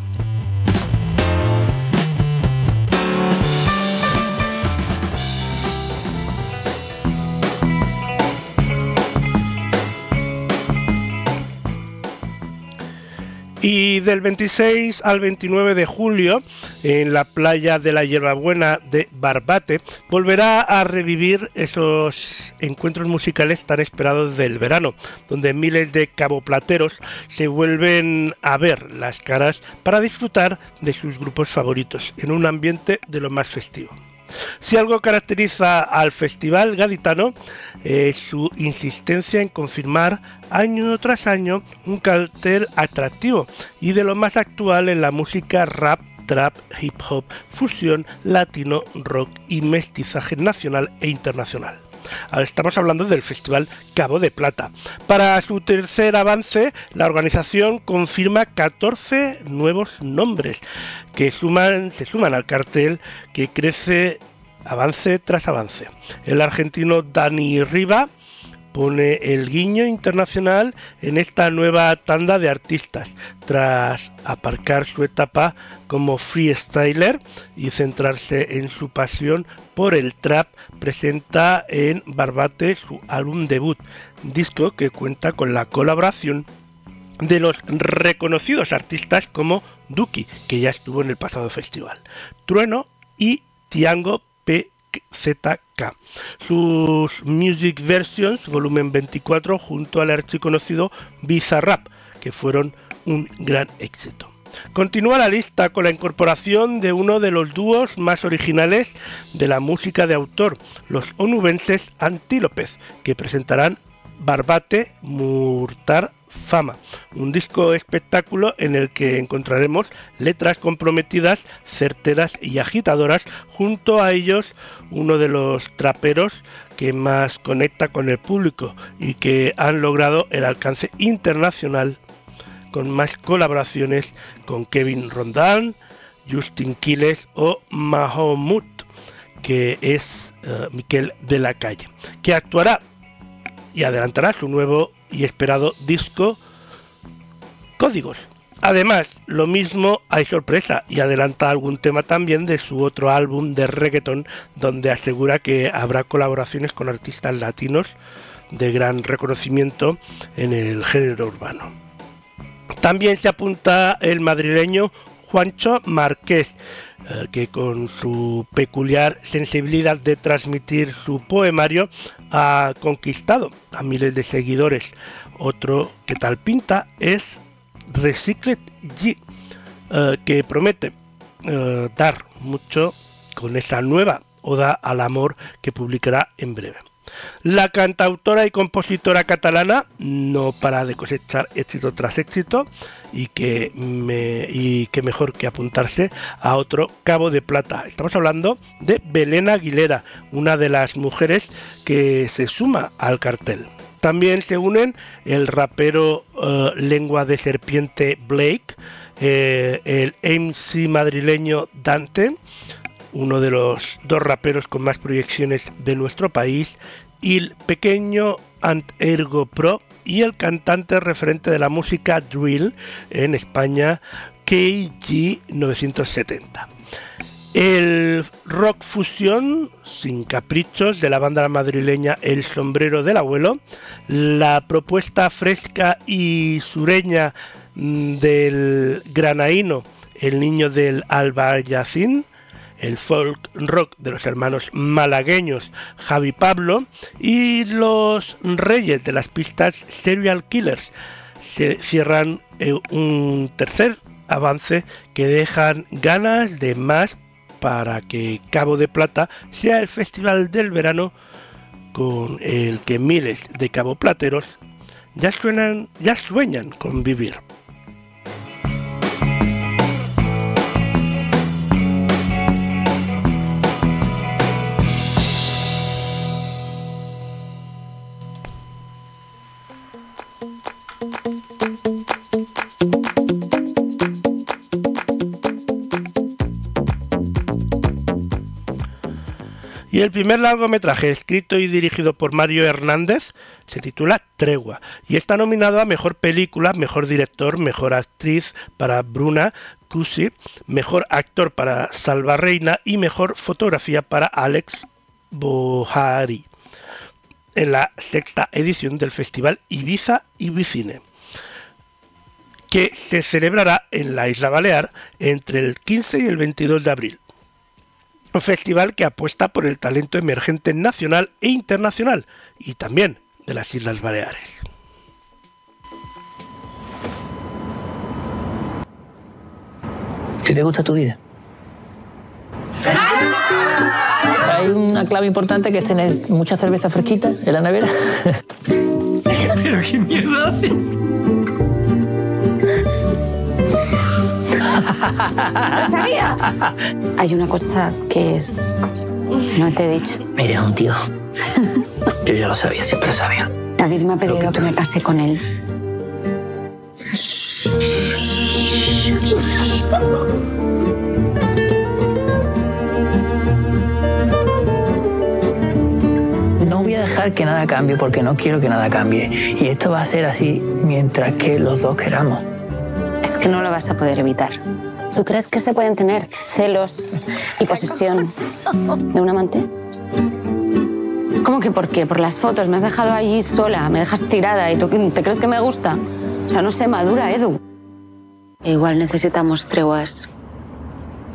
Y del 26 al 29 de julio, en la playa de la Hierbabuena de Barbate, volverá a revivir esos encuentros musicales tan esperados del verano, donde miles de caboplateros se vuelven a ver las caras para disfrutar de sus grupos favoritos en un ambiente de lo más festivo. Si algo caracteriza al Festival Gaditano es su insistencia en confirmar año tras año un cartel atractivo y de lo más actual en la música rap trap, hip hop, fusión, latino, rock y mestizaje nacional e internacional. Estamos hablando del Festival Cabo de Plata. Para su tercer avance, la organización confirma 14 nuevos nombres que suman, se suman al cartel que crece avance tras avance. El argentino Dani Riva pone el guiño internacional en esta nueva tanda de artistas, tras aparcar su etapa como freestyler y centrarse en su pasión por el trap, presenta en Barbate su álbum debut, disco que cuenta con la colaboración de los reconocidos artistas como Duki, que ya estuvo en el pasado festival, Trueno y Tiango PZK. Sus Music Versions, volumen 24, junto al archiconocido Bizarrap, que fueron un gran éxito. Continúa la lista con la incorporación de uno de los dúos más originales de la música de autor, los onubenses Antílopez, que presentarán Barbate Murtar Fama, un disco espectáculo en el que encontraremos letras comprometidas, certeras y agitadoras, junto a ellos uno de los traperos que más conecta con el público y que han logrado el alcance internacional con más colaboraciones con Kevin Rondán, Justin Quiles o Mahomet, que es uh, Miquel de la Calle, que actuará y adelantará su nuevo y esperado disco Códigos. Además, lo mismo hay sorpresa y adelanta algún tema también de su otro álbum de reggaeton donde asegura que habrá colaboraciones con artistas latinos de gran reconocimiento en el género urbano. También se apunta el madrileño Juancho eh, que con su peculiar sensibilidad de transmitir su poemario ha conquistado a miles de seguidores. Otro que tal pinta es Recycled G, eh, que promete eh, dar mucho con esa nueva oda al amor que publicará en breve. La cantautora y compositora catalana no para de cosechar éxito tras éxito y que, mejor que apuntarse a otro cabo de plata. Estamos hablando de Belén Aguilera, una de las mujeres que se suma al cartel. También se unen el rapero uh, lengua de serpiente Blake, eh, el MC madrileño Dante, uno de los dos raperos con más proyecciones de nuestro país, el pequeño Ant Ergo Pro y el cantante referente de la música drill en España, KG 970. El rock fusión sin caprichos de la banda madrileña El Sombrero del Abuelo, la propuesta fresca y sureña mm, del granaíno El Niño del Albayacín, el folk rock de los hermanos malagueños Javi Pablo y los reyes de las pistas Serial Killers. Se cierran eh, un tercer avance que dejan ganas de más para que Cabo de Plata sea el festival del verano con el que miles de caboplateros ya suenan, ya sueñan con vivir. Y el primer largometraje escrito y dirigido por Mario Hernández se titula Tregua y está nominado a Mejor Película, Mejor Director, Mejor Actriz para Bruna Cusi, Mejor Actor para Salva Reina y Mejor Fotografía para Alex Bohari en la sexta edición del Festival Ibiza Ibicine que se celebrará en la isla Balear entre el 15 y el 22 de abril. Un festival que apuesta por el talento emergente nacional e internacional y también de las Islas Baleares. ¿Qué te gusta tu vida? Hay una clave importante que es tener mucha cerveza fresquita en la nevera. *laughs* Pero qué mierda ¡Lo *laughs* sabía! Hay una cosa que es... no te he dicho. Mira, un tío. Yo ya lo sabía, siempre lo sabía. David me ha pedido que me case con él. No voy a dejar que nada cambie porque no quiero que nada cambie. Y esto va a ser así mientras que los dos queramos. Que no lo vas a poder evitar. ¿Tú crees que se pueden tener celos y posesión de un amante? ¿Cómo que por qué? Por las fotos. Me has dejado allí sola, me dejas tirada y tú te crees que me gusta. O sea, no sé, madura, Edu. E igual necesitamos treguas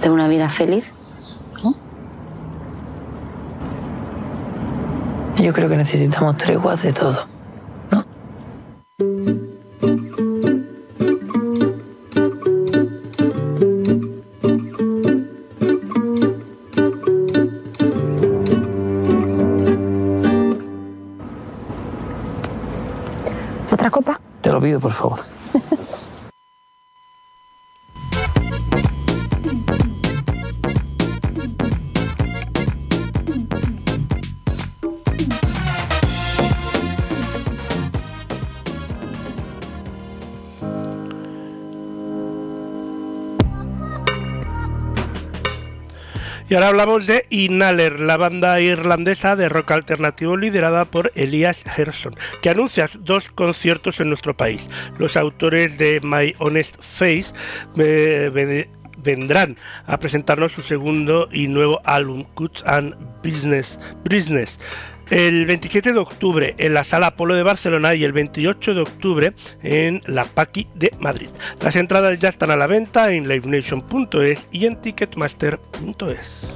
de una vida feliz. Yo creo que necesitamos treguas de todo. ¿Otra Por favor. Y ahora hablamos de Inhaler, la banda irlandesa de rock alternativo liderada por Elias Gerson, que anuncia dos conciertos en nuestro país. Los autores de My Honest Face eh, ve- vendrán a presentarnos su segundo y nuevo álbum, Cuts and Business, Business el 27 de octubre en la Sala Apolo de Barcelona y el 28 de octubre en la Paqui de Madrid. Las entradas ya están a la venta en livenation.es y en ticketmaster.es.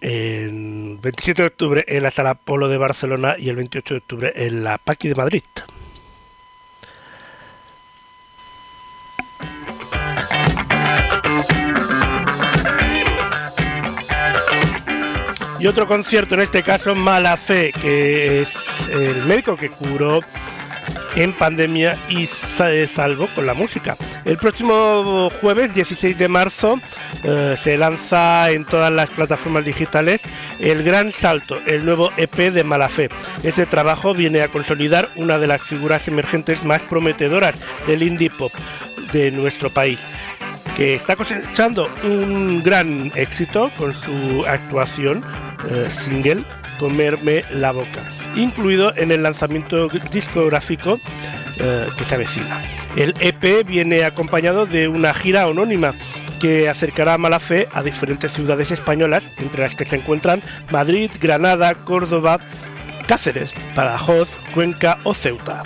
el 27 de octubre en la Sala Polo de Barcelona y el 28 de octubre en la Paqui de Madrid. Y otro concierto, en este caso Mala Fe, que es el médico que curó en pandemia y se salvó con la música. El próximo jueves 16 de marzo eh, se lanza en todas las plataformas digitales El Gran Salto, el nuevo EP de Malafe. Este trabajo viene a consolidar una de las figuras emergentes más prometedoras del indie pop de nuestro país que está cosechando un gran éxito con su actuación eh, single Comerme la boca, incluido en el lanzamiento discográfico eh, que se avecina. El EP viene acompañado de una gira anónima que acercará a Malafe a diferentes ciudades españolas, entre las que se encuentran Madrid, Granada, Córdoba, Cáceres, Badajoz, Cuenca o Ceuta.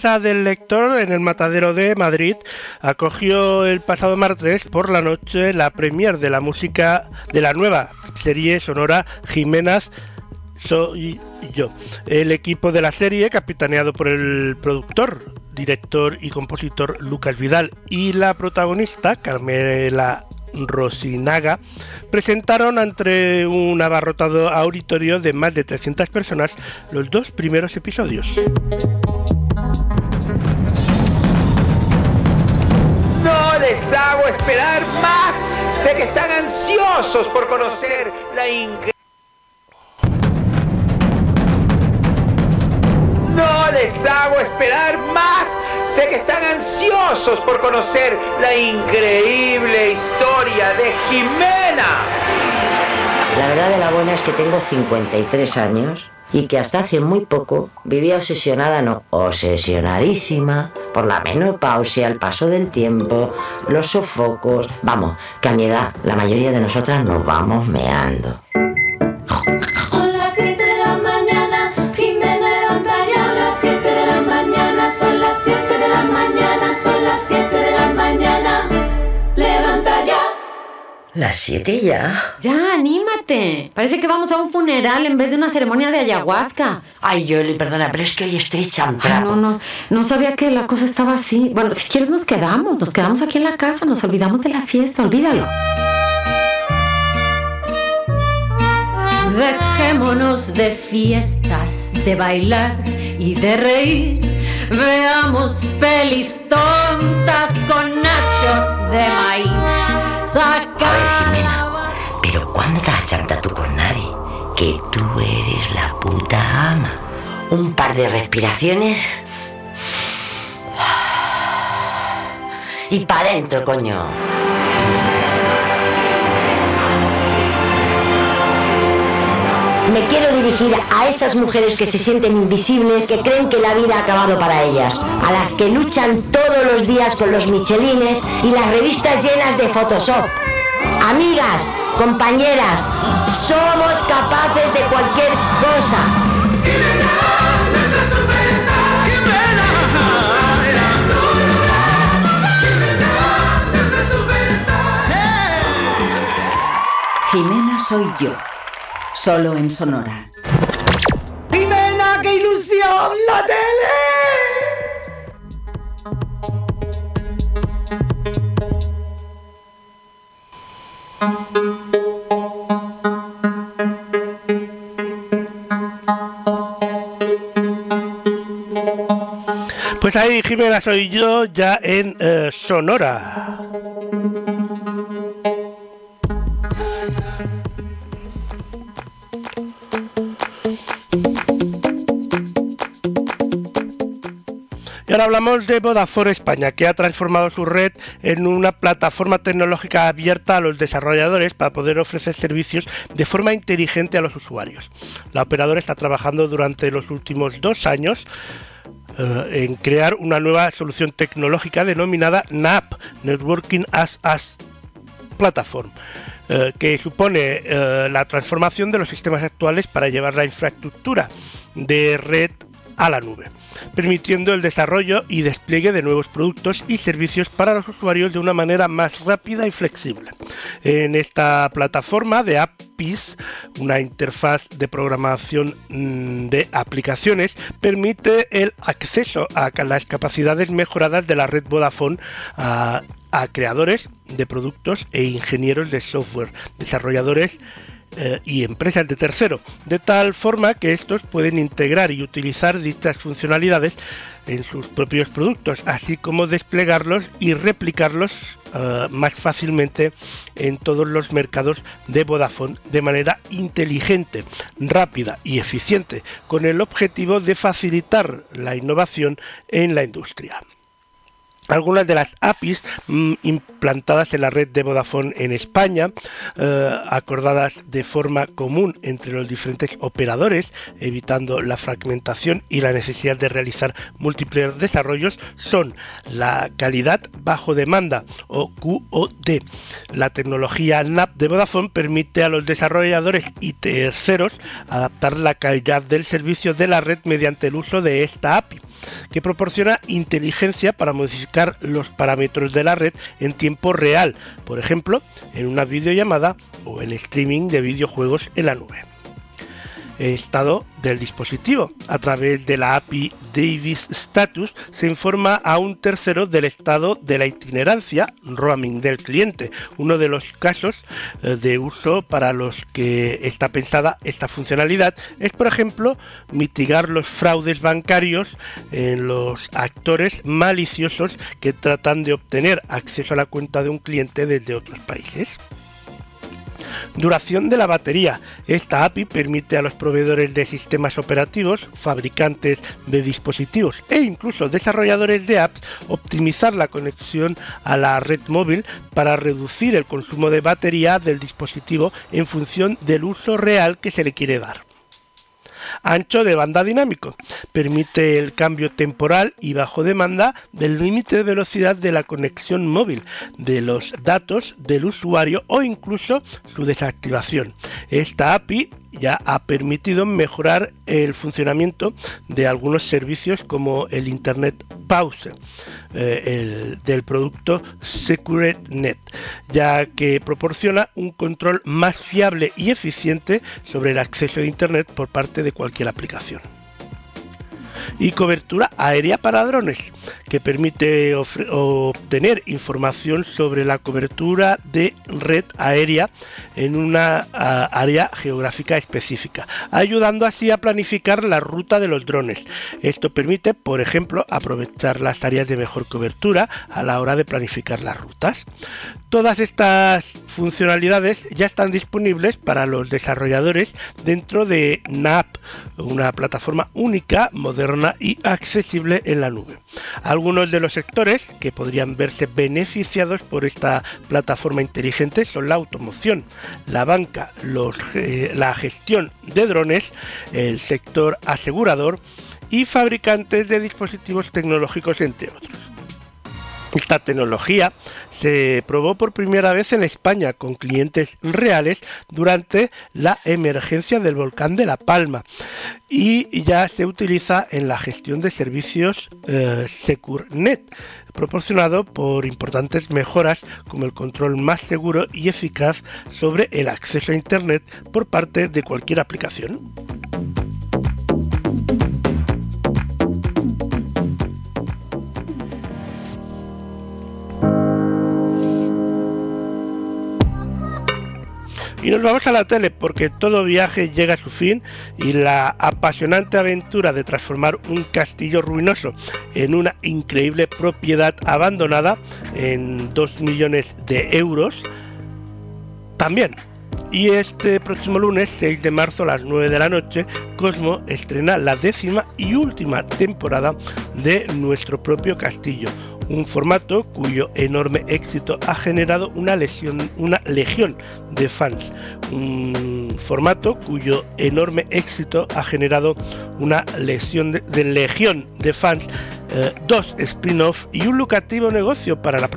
Casa del Lector en el Matadero de Madrid acogió el pasado martes por la noche la premier de la música de la nueva serie sonora Jiménez Soy yo. El equipo de la serie, capitaneado por el productor, director y compositor Lucas Vidal y la protagonista Carmela Rosinaga presentaron ante un abarrotado auditorio de más de 300 personas los dos primeros episodios. No les hago esperar más. Sé que están ansiosos por conocer la increíble. No les hago esperar más. Sé que están ansiosos por conocer la increíble historia de Jimena. La verdad de la buena es que tengo 53 años y que hasta hace muy poco vivía obsesionada, no, obsesionadísima por la menopausia, el paso del tiempo, los sofocos. Vamos, que a mi edad la mayoría de nosotras nos vamos meando. Son las 7 de la mañana, Jimena levanta ya. Las 7 de la mañana, son las 7 de la mañana, son las 7 ¿Las 7 ya? Ya, anímate. Parece que vamos a un funeral en vez de una ceremonia de ayahuasca. Ay, Yoli, perdona, pero es que hoy estoy trapo. no, no, no sabía que la cosa estaba así. Bueno, si quieres nos quedamos, nos quedamos aquí en la casa, nos olvidamos de la fiesta, olvídalo. Dejémonos de fiestas, de bailar y de reír. Veamos pelis tontas con nachos de maíz. Saca Pero ¿cuándo te vas a chantar tú por nadie? que tú eres la puta ama. Un par de respiraciones. Y para adentro, coño. Me quiero dirigir a esas mujeres que se sienten invisibles, que creen que la vida ha acabado para ellas, a las que luchan todos los días con los michelines y las revistas llenas de Photoshop. Amigas, compañeras, somos capaces de cualquier cosa. Jimena soy yo, solo en Sonora. ¡Jimena, qué ilusión! ¡La tele! Pues ahí, Jimena, soy yo ya en eh, Sonora. Y ahora hablamos de Vodafone España, que ha transformado su red en una plataforma tecnológica abierta a los desarrolladores para poder ofrecer servicios de forma inteligente a los usuarios. La operadora está trabajando durante los últimos dos años eh, en crear una nueva solución tecnológica denominada NAP, Networking as as Platform, eh, que supone eh, la transformación de los sistemas actuales para llevar la infraestructura de red a la nube, permitiendo el desarrollo y despliegue de nuevos productos y servicios para los usuarios de una manera más rápida y flexible. En esta plataforma de APIs, una interfaz de programación mm, de aplicaciones permite el acceso a las capacidades mejoradas de la red Vodafone a, a creadores de productos e ingenieros de software, desarrolladores eh, y empresas de tercero, de tal forma que estos pueden integrar y utilizar dichas funcionalidades en sus propios productos, así como desplegarlos y replicarlos eh, más fácilmente en todos los mercados de Vodafone de manera inteligente, rápida y eficiente, con el objetivo de facilitar la innovación en la industria. Algunas de las APIs mm, implantadas en la red de Vodafone en España, eh, acordadas de forma común entre los diferentes operadores, evitando la fragmentación y la necesidad de realizar múltiples desarrollos, son la calidad bajo demanda o QoD. La tecnología NAP de Vodafone permite a los desarrolladores y terceros adaptar la calidad del servicio de la red mediante el uso de esta API que proporciona inteligencia para modificar los parámetros de la red en tiempo real, por ejemplo, en una videollamada o en streaming de videojuegos en la nube estado del dispositivo. A través de la API Davis Status se informa a un tercero del estado de la itinerancia roaming del cliente, uno de los casos eh, de uso para los que está pensada esta funcionalidad es, por ejemplo, mitigar los fraudes bancarios en los actores maliciosos que tratan de obtener acceso a la cuenta de un cliente desde otros países. Duración de la batería. Esta API permite a los proveedores de sistemas operativos, fabricantes de dispositivos e incluso desarrolladores de apps optimizar la conexión a la red móvil para reducir el consumo de batería del dispositivo en función del uso real que se le quiere dar ancho de banda dinámico. Permite el cambio temporal y bajo demanda del límite de velocidad de la conexión móvil, de los datos del usuario o incluso su desactivación. Esta API ya ha permitido mejorar el funcionamiento de algunos servicios como el Internet Pause eh, del producto SecureNet, ya que proporciona un control más fiable y eficiente sobre el acceso a Internet por parte de cualquier aplicación. Y cobertura aérea para drones, que permite obtener información sobre la cobertura de red aérea en una área geográfica específica, ayudando así a planificar la ruta de los drones. Esto permite, por ejemplo, aprovechar las áreas de mejor cobertura a la hora de planificar las rutas. Todas estas funcionalidades ya están disponibles para los desarrolladores dentro de NAP, una plataforma única, moderna y accesible en la nube. Algunos de los sectores que podrían verse beneficiados por esta plataforma inteligente son la automoción, la banca, eh, la gestión de drones, el sector asegurador y fabricantes de dispositivos tecnológicos, entre otros. Esta tecnología se probó por primera vez en España con clientes reales durante la emergencia del volcán de La Palma y ya se utiliza en la gestión de servicios eh, SecurNet, proporcionado por importantes mejoras como el control más seguro y eficaz sobre el acceso a Internet por parte de cualquier aplicación. Y nos vamos a la tele porque todo viaje llega a su fin y la apasionante aventura de transformar un castillo ruinoso en una increíble propiedad abandonada en 2 millones de euros también. Y este próximo lunes, 6 de marzo a las 9 de la noche, Cosmo estrena la décima y última temporada de Nuestro propio castillo, un formato cuyo enorme éxito ha generado una, legión de fans, un formato cuyo enorme éxito ha generado una legión de, legión de fans, eh, dos spin-off y un lucrativo negocio para la,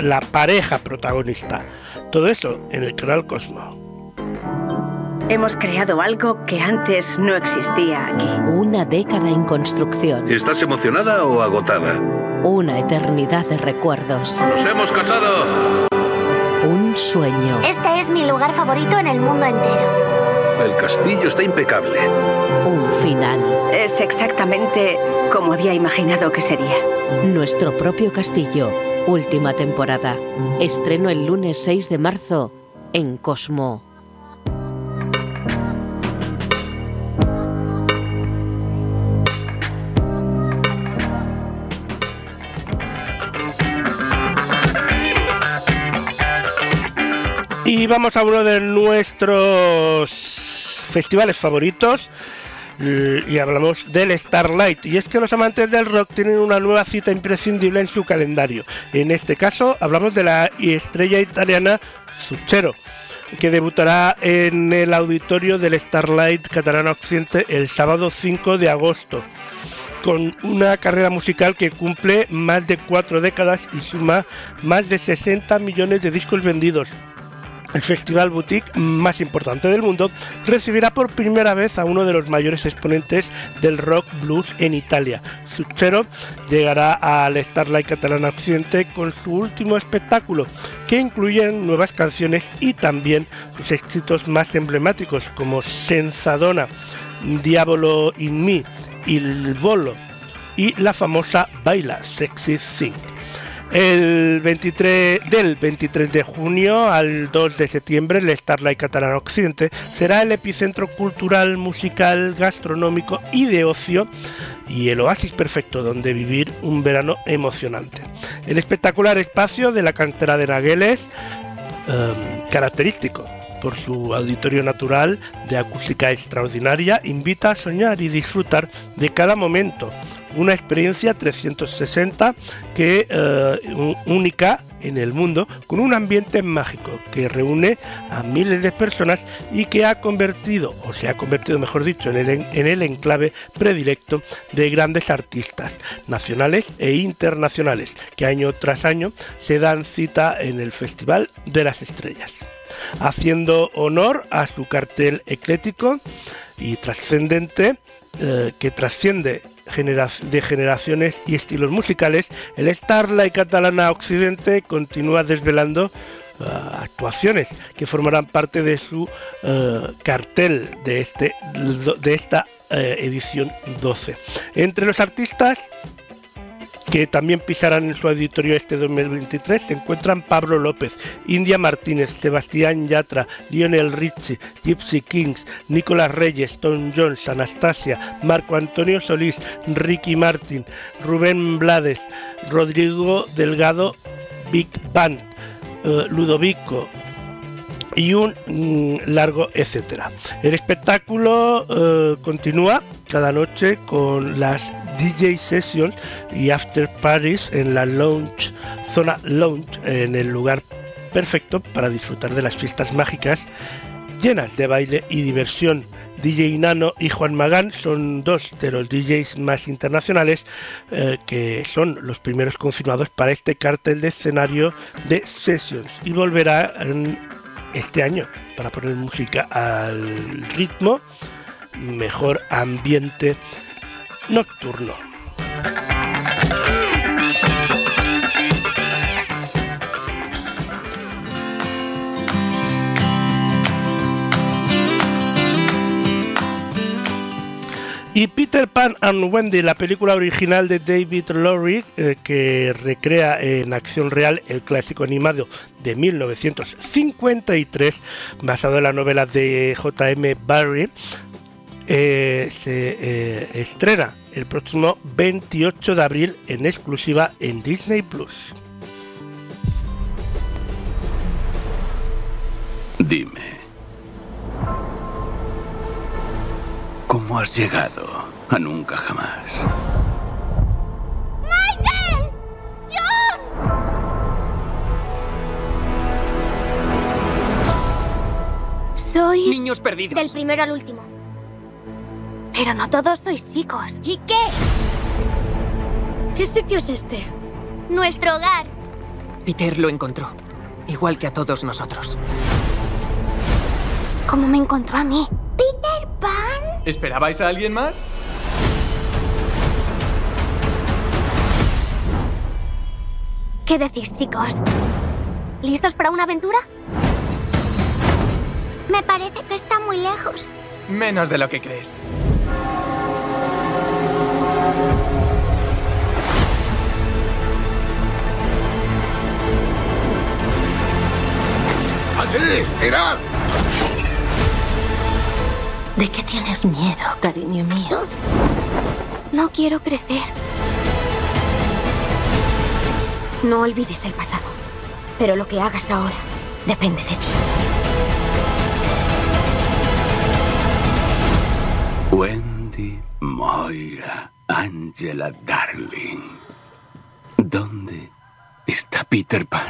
la pareja protagonista. Todo eso en el canal Cosmo. Hemos creado algo que antes no existía aquí. Una década en construcción. ¿Estás emocionada o agotada? Una eternidad de recuerdos. ¡Nos hemos casado! Un sueño. Este es mi lugar favorito en el mundo entero. El castillo está impecable. Un final. Es exactamente como había imaginado que sería. Nuestro propio castillo. Última temporada. Estreno el lunes 6 de marzo en Cosmo. Y vamos a uno de nuestros festivales favoritos y hablamos del Starlight. Y es que los amantes del rock tienen una nueva cita imprescindible en su calendario. En este caso hablamos de la estrella italiana Suchero, que debutará en el auditorio del Starlight Catalana Occidente el sábado 5 de agosto con una carrera musical que cumple más de cuatro décadas y suma más de 60 millones de discos vendidos, el festival boutique más importante del mundo, recibirá por primera vez a uno de los mayores exponentes del rock blues en Italia. Suchero llegará al Starlight Catalana Occidente con su último espectáculo, que incluye nuevas canciones y también sus éxitos más emblemáticos como Senzadona, Diablo in Me, Il Volo y la famosa Baila Sexy Thing. El 23, del 23 de junio al 2 de septiembre, el Starlight Catalán Occidente será el epicentro cultural, musical, gastronómico y de ocio y el oasis perfecto donde vivir un verano emocionante. El espectacular espacio de la cantera de Nagueles, em, característico por su auditorio natural de acústica extraordinaria, invita a soñar y disfrutar de cada momento una experiencia 360 que eh, única en el mundo con un ambiente mágico que reúne a miles de personas y que ha convertido o se ha convertido mejor dicho en el, en el enclave predilecto de grandes artistas nacionales e internacionales que año tras año se dan cita en el Festival de las Estrellas haciendo honor a su cartel eclético y trascendente eh, que trasciende de generaciones y estilos musicales, el Starlight Catalana Occidente continúa desvelando uh, actuaciones que formarán parte de su uh, cartel de, este, de esta uh, edición 12. Entre los artistas que también pisarán en su auditorio este 2023 se encuentran Pablo López, India Martínez, Sebastián Yatra, Lionel Richie, Gypsy Kings, Nicolás Reyes, Tom Jones, Anastasia, Marco Antonio Solís, Ricky Martin, Rubén Blades, Rodrigo Delgado, Big Band, uh, Ludovico, y un mm, largo etcétera. El espectáculo eh, continúa cada noche con las DJ sessions y after parties en la lounge, zona lounge, en el lugar perfecto para disfrutar de las fiestas mágicas llenas de baile y diversión. DJ Nano y Juan Magán son dos de los DJs más internacionales eh, que son los primeros confirmados para este cartel de escenario de sessions y volverá este año para poner música al ritmo, mejor ambiente nocturno. Y Peter Pan and Wendy, la película original de David Lowery, eh, que recrea en acción real el clásico animado de 1953, basado en la novela de J.M. Barrie, eh, se eh, estrena el próximo 28 de abril en exclusiva en Disney Plus. Dime. ¿Cómo has llegado a nunca jamás? ¡Michael! ¡John! Sois... Niños perdidos. Del primero al último. Pero no todos sois chicos. ¿Y qué? ¿Qué sitio es este? Nuestro hogar. Peter lo encontró. Igual que a todos nosotros. ¿Cómo me encontró a mí? ¿Peter Pan? ¿Esperabais a alguien más? ¿Qué decís, chicos? ¿Listos para una aventura? Me parece que está muy lejos. Menos de lo que crees. ¿De qué tienes miedo, cariño mío? No quiero crecer. No olvides el pasado. Pero lo que hagas ahora depende de ti. Wendy, Moira, Angela, Darling. ¿Dónde está Peter Pan?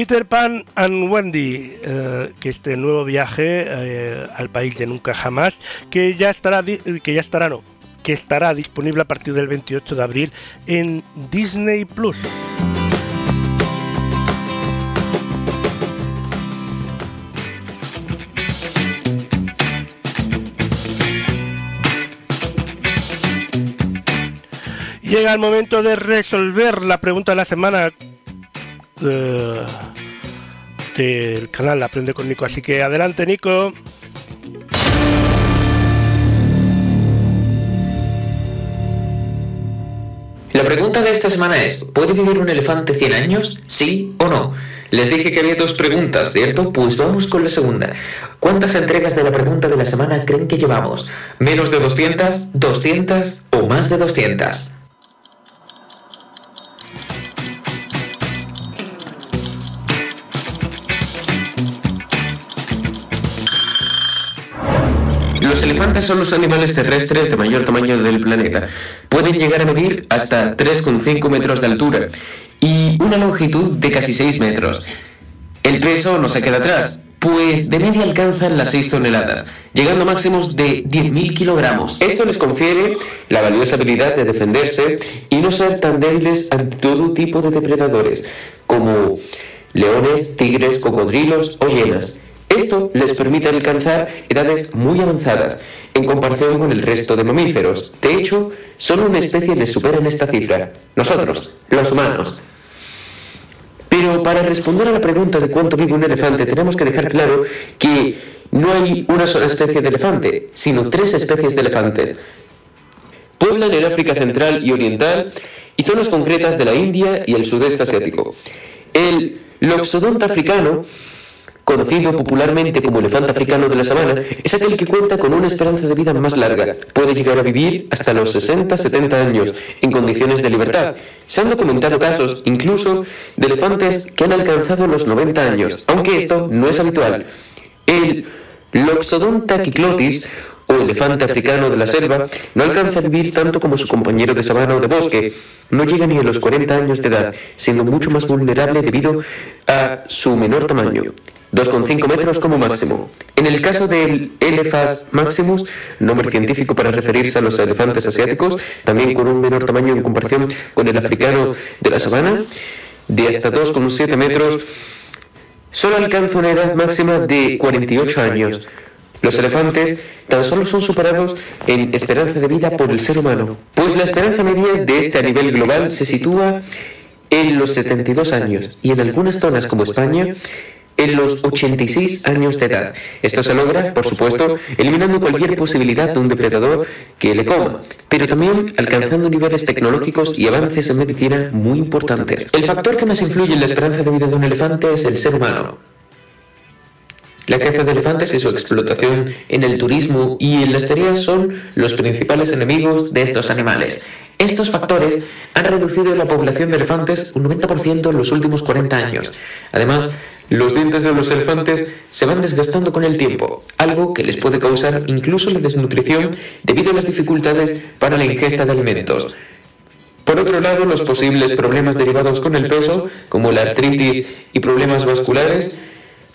Peter Pan and Wendy, eh, que este nuevo viaje eh, al país de nunca jamás, que ya estará, que ya estará, no, que estará disponible a partir del 28 de abril en Disney Plus. Llega el momento de resolver la pregunta de la semana eh, del canal Aprende con Nico. Así que adelante, Nico. La pregunta de esta semana es, ¿puede vivir un elefante 100 años? ¿Sí o no? Les dije que había dos preguntas, ¿cierto? Pues vamos con la segunda. ¿Cuántas entregas de la pregunta de la semana creen que llevamos? ¿Menos de 200? ¿200? ¿O más de 200? Elefantes son los animales terrestres de mayor tamaño del planeta. Pueden llegar a medir hasta 3,5 metros de altura y una longitud de casi 6 metros. El peso no se queda atrás, pues de media alcanzan las 6 toneladas. llegando a máximos de 10.000 kilogramos. Esto les confiere la valiosa habilidad de defenderse y no ser tan débiles ante todo tipo de depredadores, como leones, tigres, cocodrilos o hienas. Esto les permite alcanzar edades muy avanzadas en comparación con el resto de mamíferos. De hecho, solo una especie les supera en esta cifra, nosotros, los humanos. Pero para responder a la pregunta de cuánto vive un elefante, tenemos que dejar claro que no hay una sola especie de elefante, sino tres especies de elefantes. Pueblan el África Central y Oriental y zonas concretas de la India y el sudeste asiático. El loxodonte africano conocido popularmente como elefante africano de la sabana, es aquel que cuenta con una esperanza de vida más larga. Puede llegar a vivir hasta los 60-70 años, en condiciones de libertad. Se han documentado casos, incluso, de elefantes que han alcanzado los 90 años, aunque esto no es habitual. El Loxodonta kyklotis, o elefante africano de la selva, no alcanza a vivir tanto como su compañero de sabana o de bosque. No llega ni a los 40 años de edad, siendo mucho más vulnerable debido a su menor tamaño. 2,5 metros como máximo. En el caso del Elephas maximus, nombre científico para referirse a los elefantes asiáticos, también con un menor tamaño en comparación con el africano de la sabana, de hasta 2,7 metros, solo alcanza una edad máxima de 48 años. Los elefantes tan solo son superados en esperanza de vida por el ser humano, pues la esperanza media de este a nivel global se sitúa en los 72 años y en algunas zonas como España en los 86 años de edad. Esto se logra, por supuesto, eliminando cualquier posibilidad de un depredador que le coma, pero también alcanzando niveles tecnológicos y avances en medicina muy importantes. El factor que más influye en la esperanza de vida de un elefante es el ser humano. La caza de elefantes y su explotación en el turismo y en las tareas son los principales enemigos de estos animales. Estos factores han reducido la población de elefantes un 90% en los últimos 40 años. Además, los dientes de los elefantes se van desgastando con el tiempo, algo que les puede causar incluso la desnutrición debido a las dificultades para la ingesta de alimentos. Por otro lado, los posibles problemas derivados con el peso, como la artritis y problemas vasculares,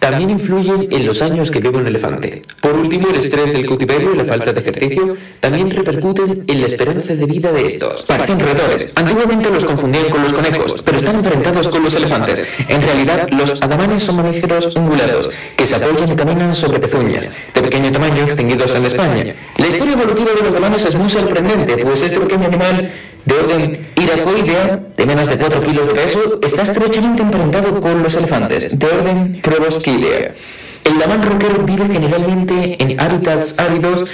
también influyen en los años que vive un elefante. Por último, el estrés del cautiverio y la falta de ejercicio también repercuten en la esperanza de vida de estos. Parecen roedores. Antiguamente los confundían con los conejos, pero están emparentados con los elefantes. En realidad, los adamanes son mamíferos ungulados, que se apoyan y caminan sobre pezuñas, de pequeño tamaño extinguidos en España. La historia evolutiva de los adamanes es muy sorprendente, pues este pequeño animal de orden iracoidea, de menos de 4 kilos de peso, está estrechamente emparentado con los elefantes, de orden proboscidea. El lamán roquero vive generalmente en hábitats áridos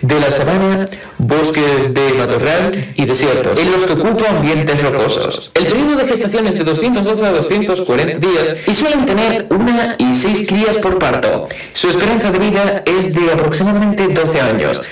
de la sabana, bosques de matorral y desiertos, en los que ocupa ambientes rocosos. El periodo de gestación es de 212 a 240 días y suelen tener una y seis crías por parto. Su esperanza de vida es de aproximadamente 12 años.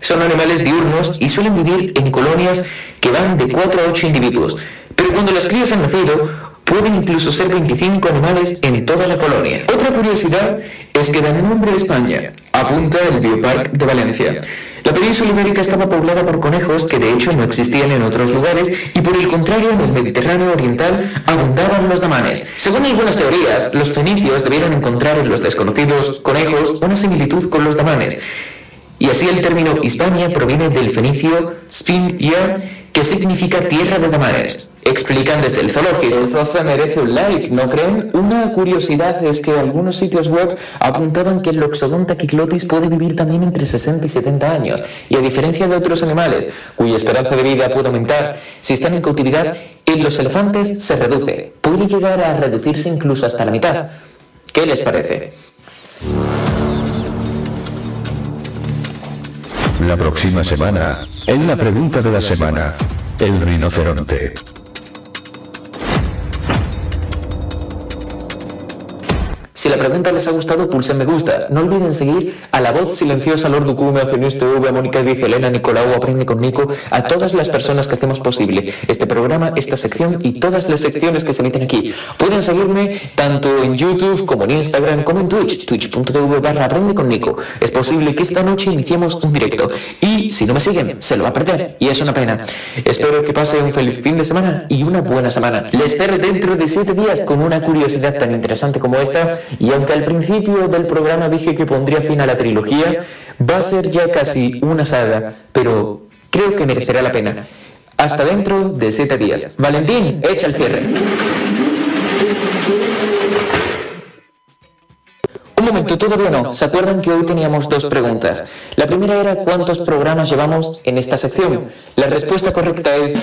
Son animales diurnos y suelen vivir en colonias que van de 4 a 8 individuos, pero cuando las crías han nacido, pueden incluso ser 25 animales en toda la colonia. Otra curiosidad es que dan nombre a España, apunta el Biopark de Valencia. La península ibérica estaba poblada por conejos que de hecho no existían en otros lugares y por el contrario en el Mediterráneo oriental abundaban los damanes. Según algunas teorías, los fenicios debieron encontrar en los desconocidos conejos una similitud con los damanes. Y así el término Hispania proviene del fenicio Spin-ya, que significa tierra de damares. Explican desde el zoológico. Eso se merece un like, ¿no creen? Una curiosidad es que algunos sitios web apuntaban que el Loxodonta kyklotis puede vivir también entre 60 y 70 años, y a diferencia de otros animales, cuya esperanza de vida puede aumentar si están en cautividad, en los elefantes se reduce. Puede llegar a reducirse incluso hasta la mitad. ¿Qué les parece? La próxima semana, en la pregunta de la semana, el rinoceronte. Si la pregunta les ha gustado, pulsen me gusta. No olviden seguir a la voz silenciosa, Lord Ducume, Fenius TV, a Mónica Dice, Elena, Nicolau, Aprende con Nico, a todas las personas que hacemos posible este programa, esta sección y todas las secciones que se emiten aquí. Pueden seguirme tanto en YouTube como en Instagram como en Twitch, twitch.tv barra Aprende con Nico. Es posible que esta noche iniciemos un directo y si no me siguen, se lo va a perder y es una pena. Espero que pase un feliz fin de semana y una buena semana. Les espero dentro de siete días con una curiosidad tan interesante como esta y aunque al principio del programa dije que pondría fin a la trilogía, Va a ser ya casi una saga, pero creo que merecerá la pena. Hasta dentro de siete días. Valentín, echa el cierre. Un momento, todavía no. ¿Se acuerdan que hoy teníamos dos preguntas? La primera era ¿cuántos programas llevamos en esta sección? La respuesta correcta es...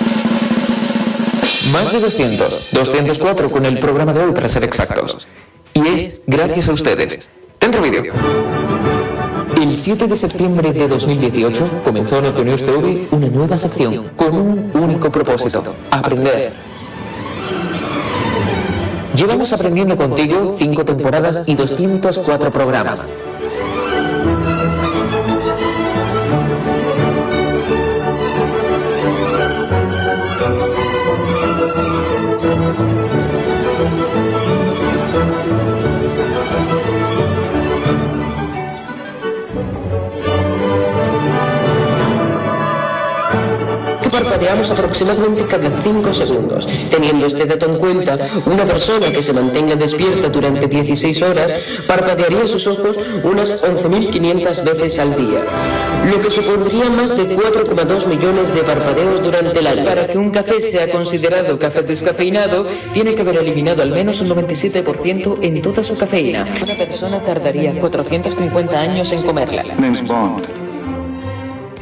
Más de 200. 204 con el programa de hoy para ser exactos. Gracias a ustedes. Dentro vídeo. El 7 de septiembre de 2018 comenzó en Ozonews TV una nueva sección con un único propósito, aprender. Llevamos aprendiendo contigo 5 temporadas y 204 programas. Parpadeamos aproximadamente cada 5 segundos. Teniendo este dato en cuenta, una persona que se mantenga despierta durante 16 horas parpadearía sus ojos unas 11.500 veces al día, lo que supondría más de 4,2 millones de parpadeos durante el año. Para que un café sea considerado café descafeinado, tiene que haber eliminado al menos un 97% en toda su cafeína. Una persona tardaría 450 años en comerla.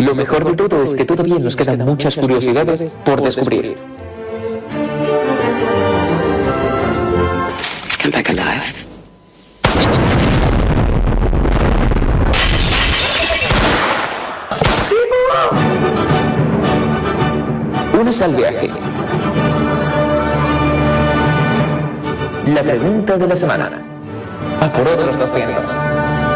Lo mejor de todo es que todavía nos quedan muchas curiosidades por descubrir. Come back alive. Únese al viaje. La pregunta de la semana. A por otros 200.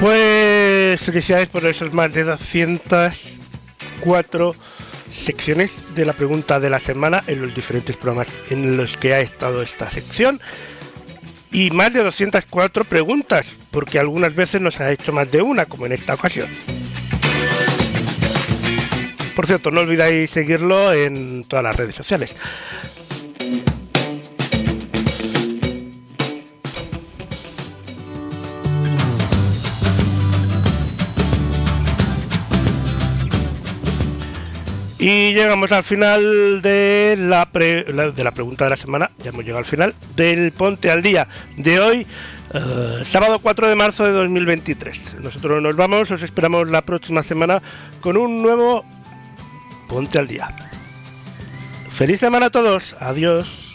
Pues felicidades por esos más de 204 secciones de la pregunta de la semana en los diferentes programas en los que ha estado esta sección. Y más de 204 preguntas, porque algunas veces nos ha hecho más de una, como en esta ocasión. Por cierto, no olvidáis seguirlo en todas las redes sociales. Y llegamos al final de la, de la pregunta de la semana. Ya hemos llegado al final del Ponte al Día de hoy, eh, sábado 4 de marzo de 2023. Nosotros nos vamos, os esperamos la próxima semana con un nuevo Ponte al Día. Feliz semana a todos. Adiós.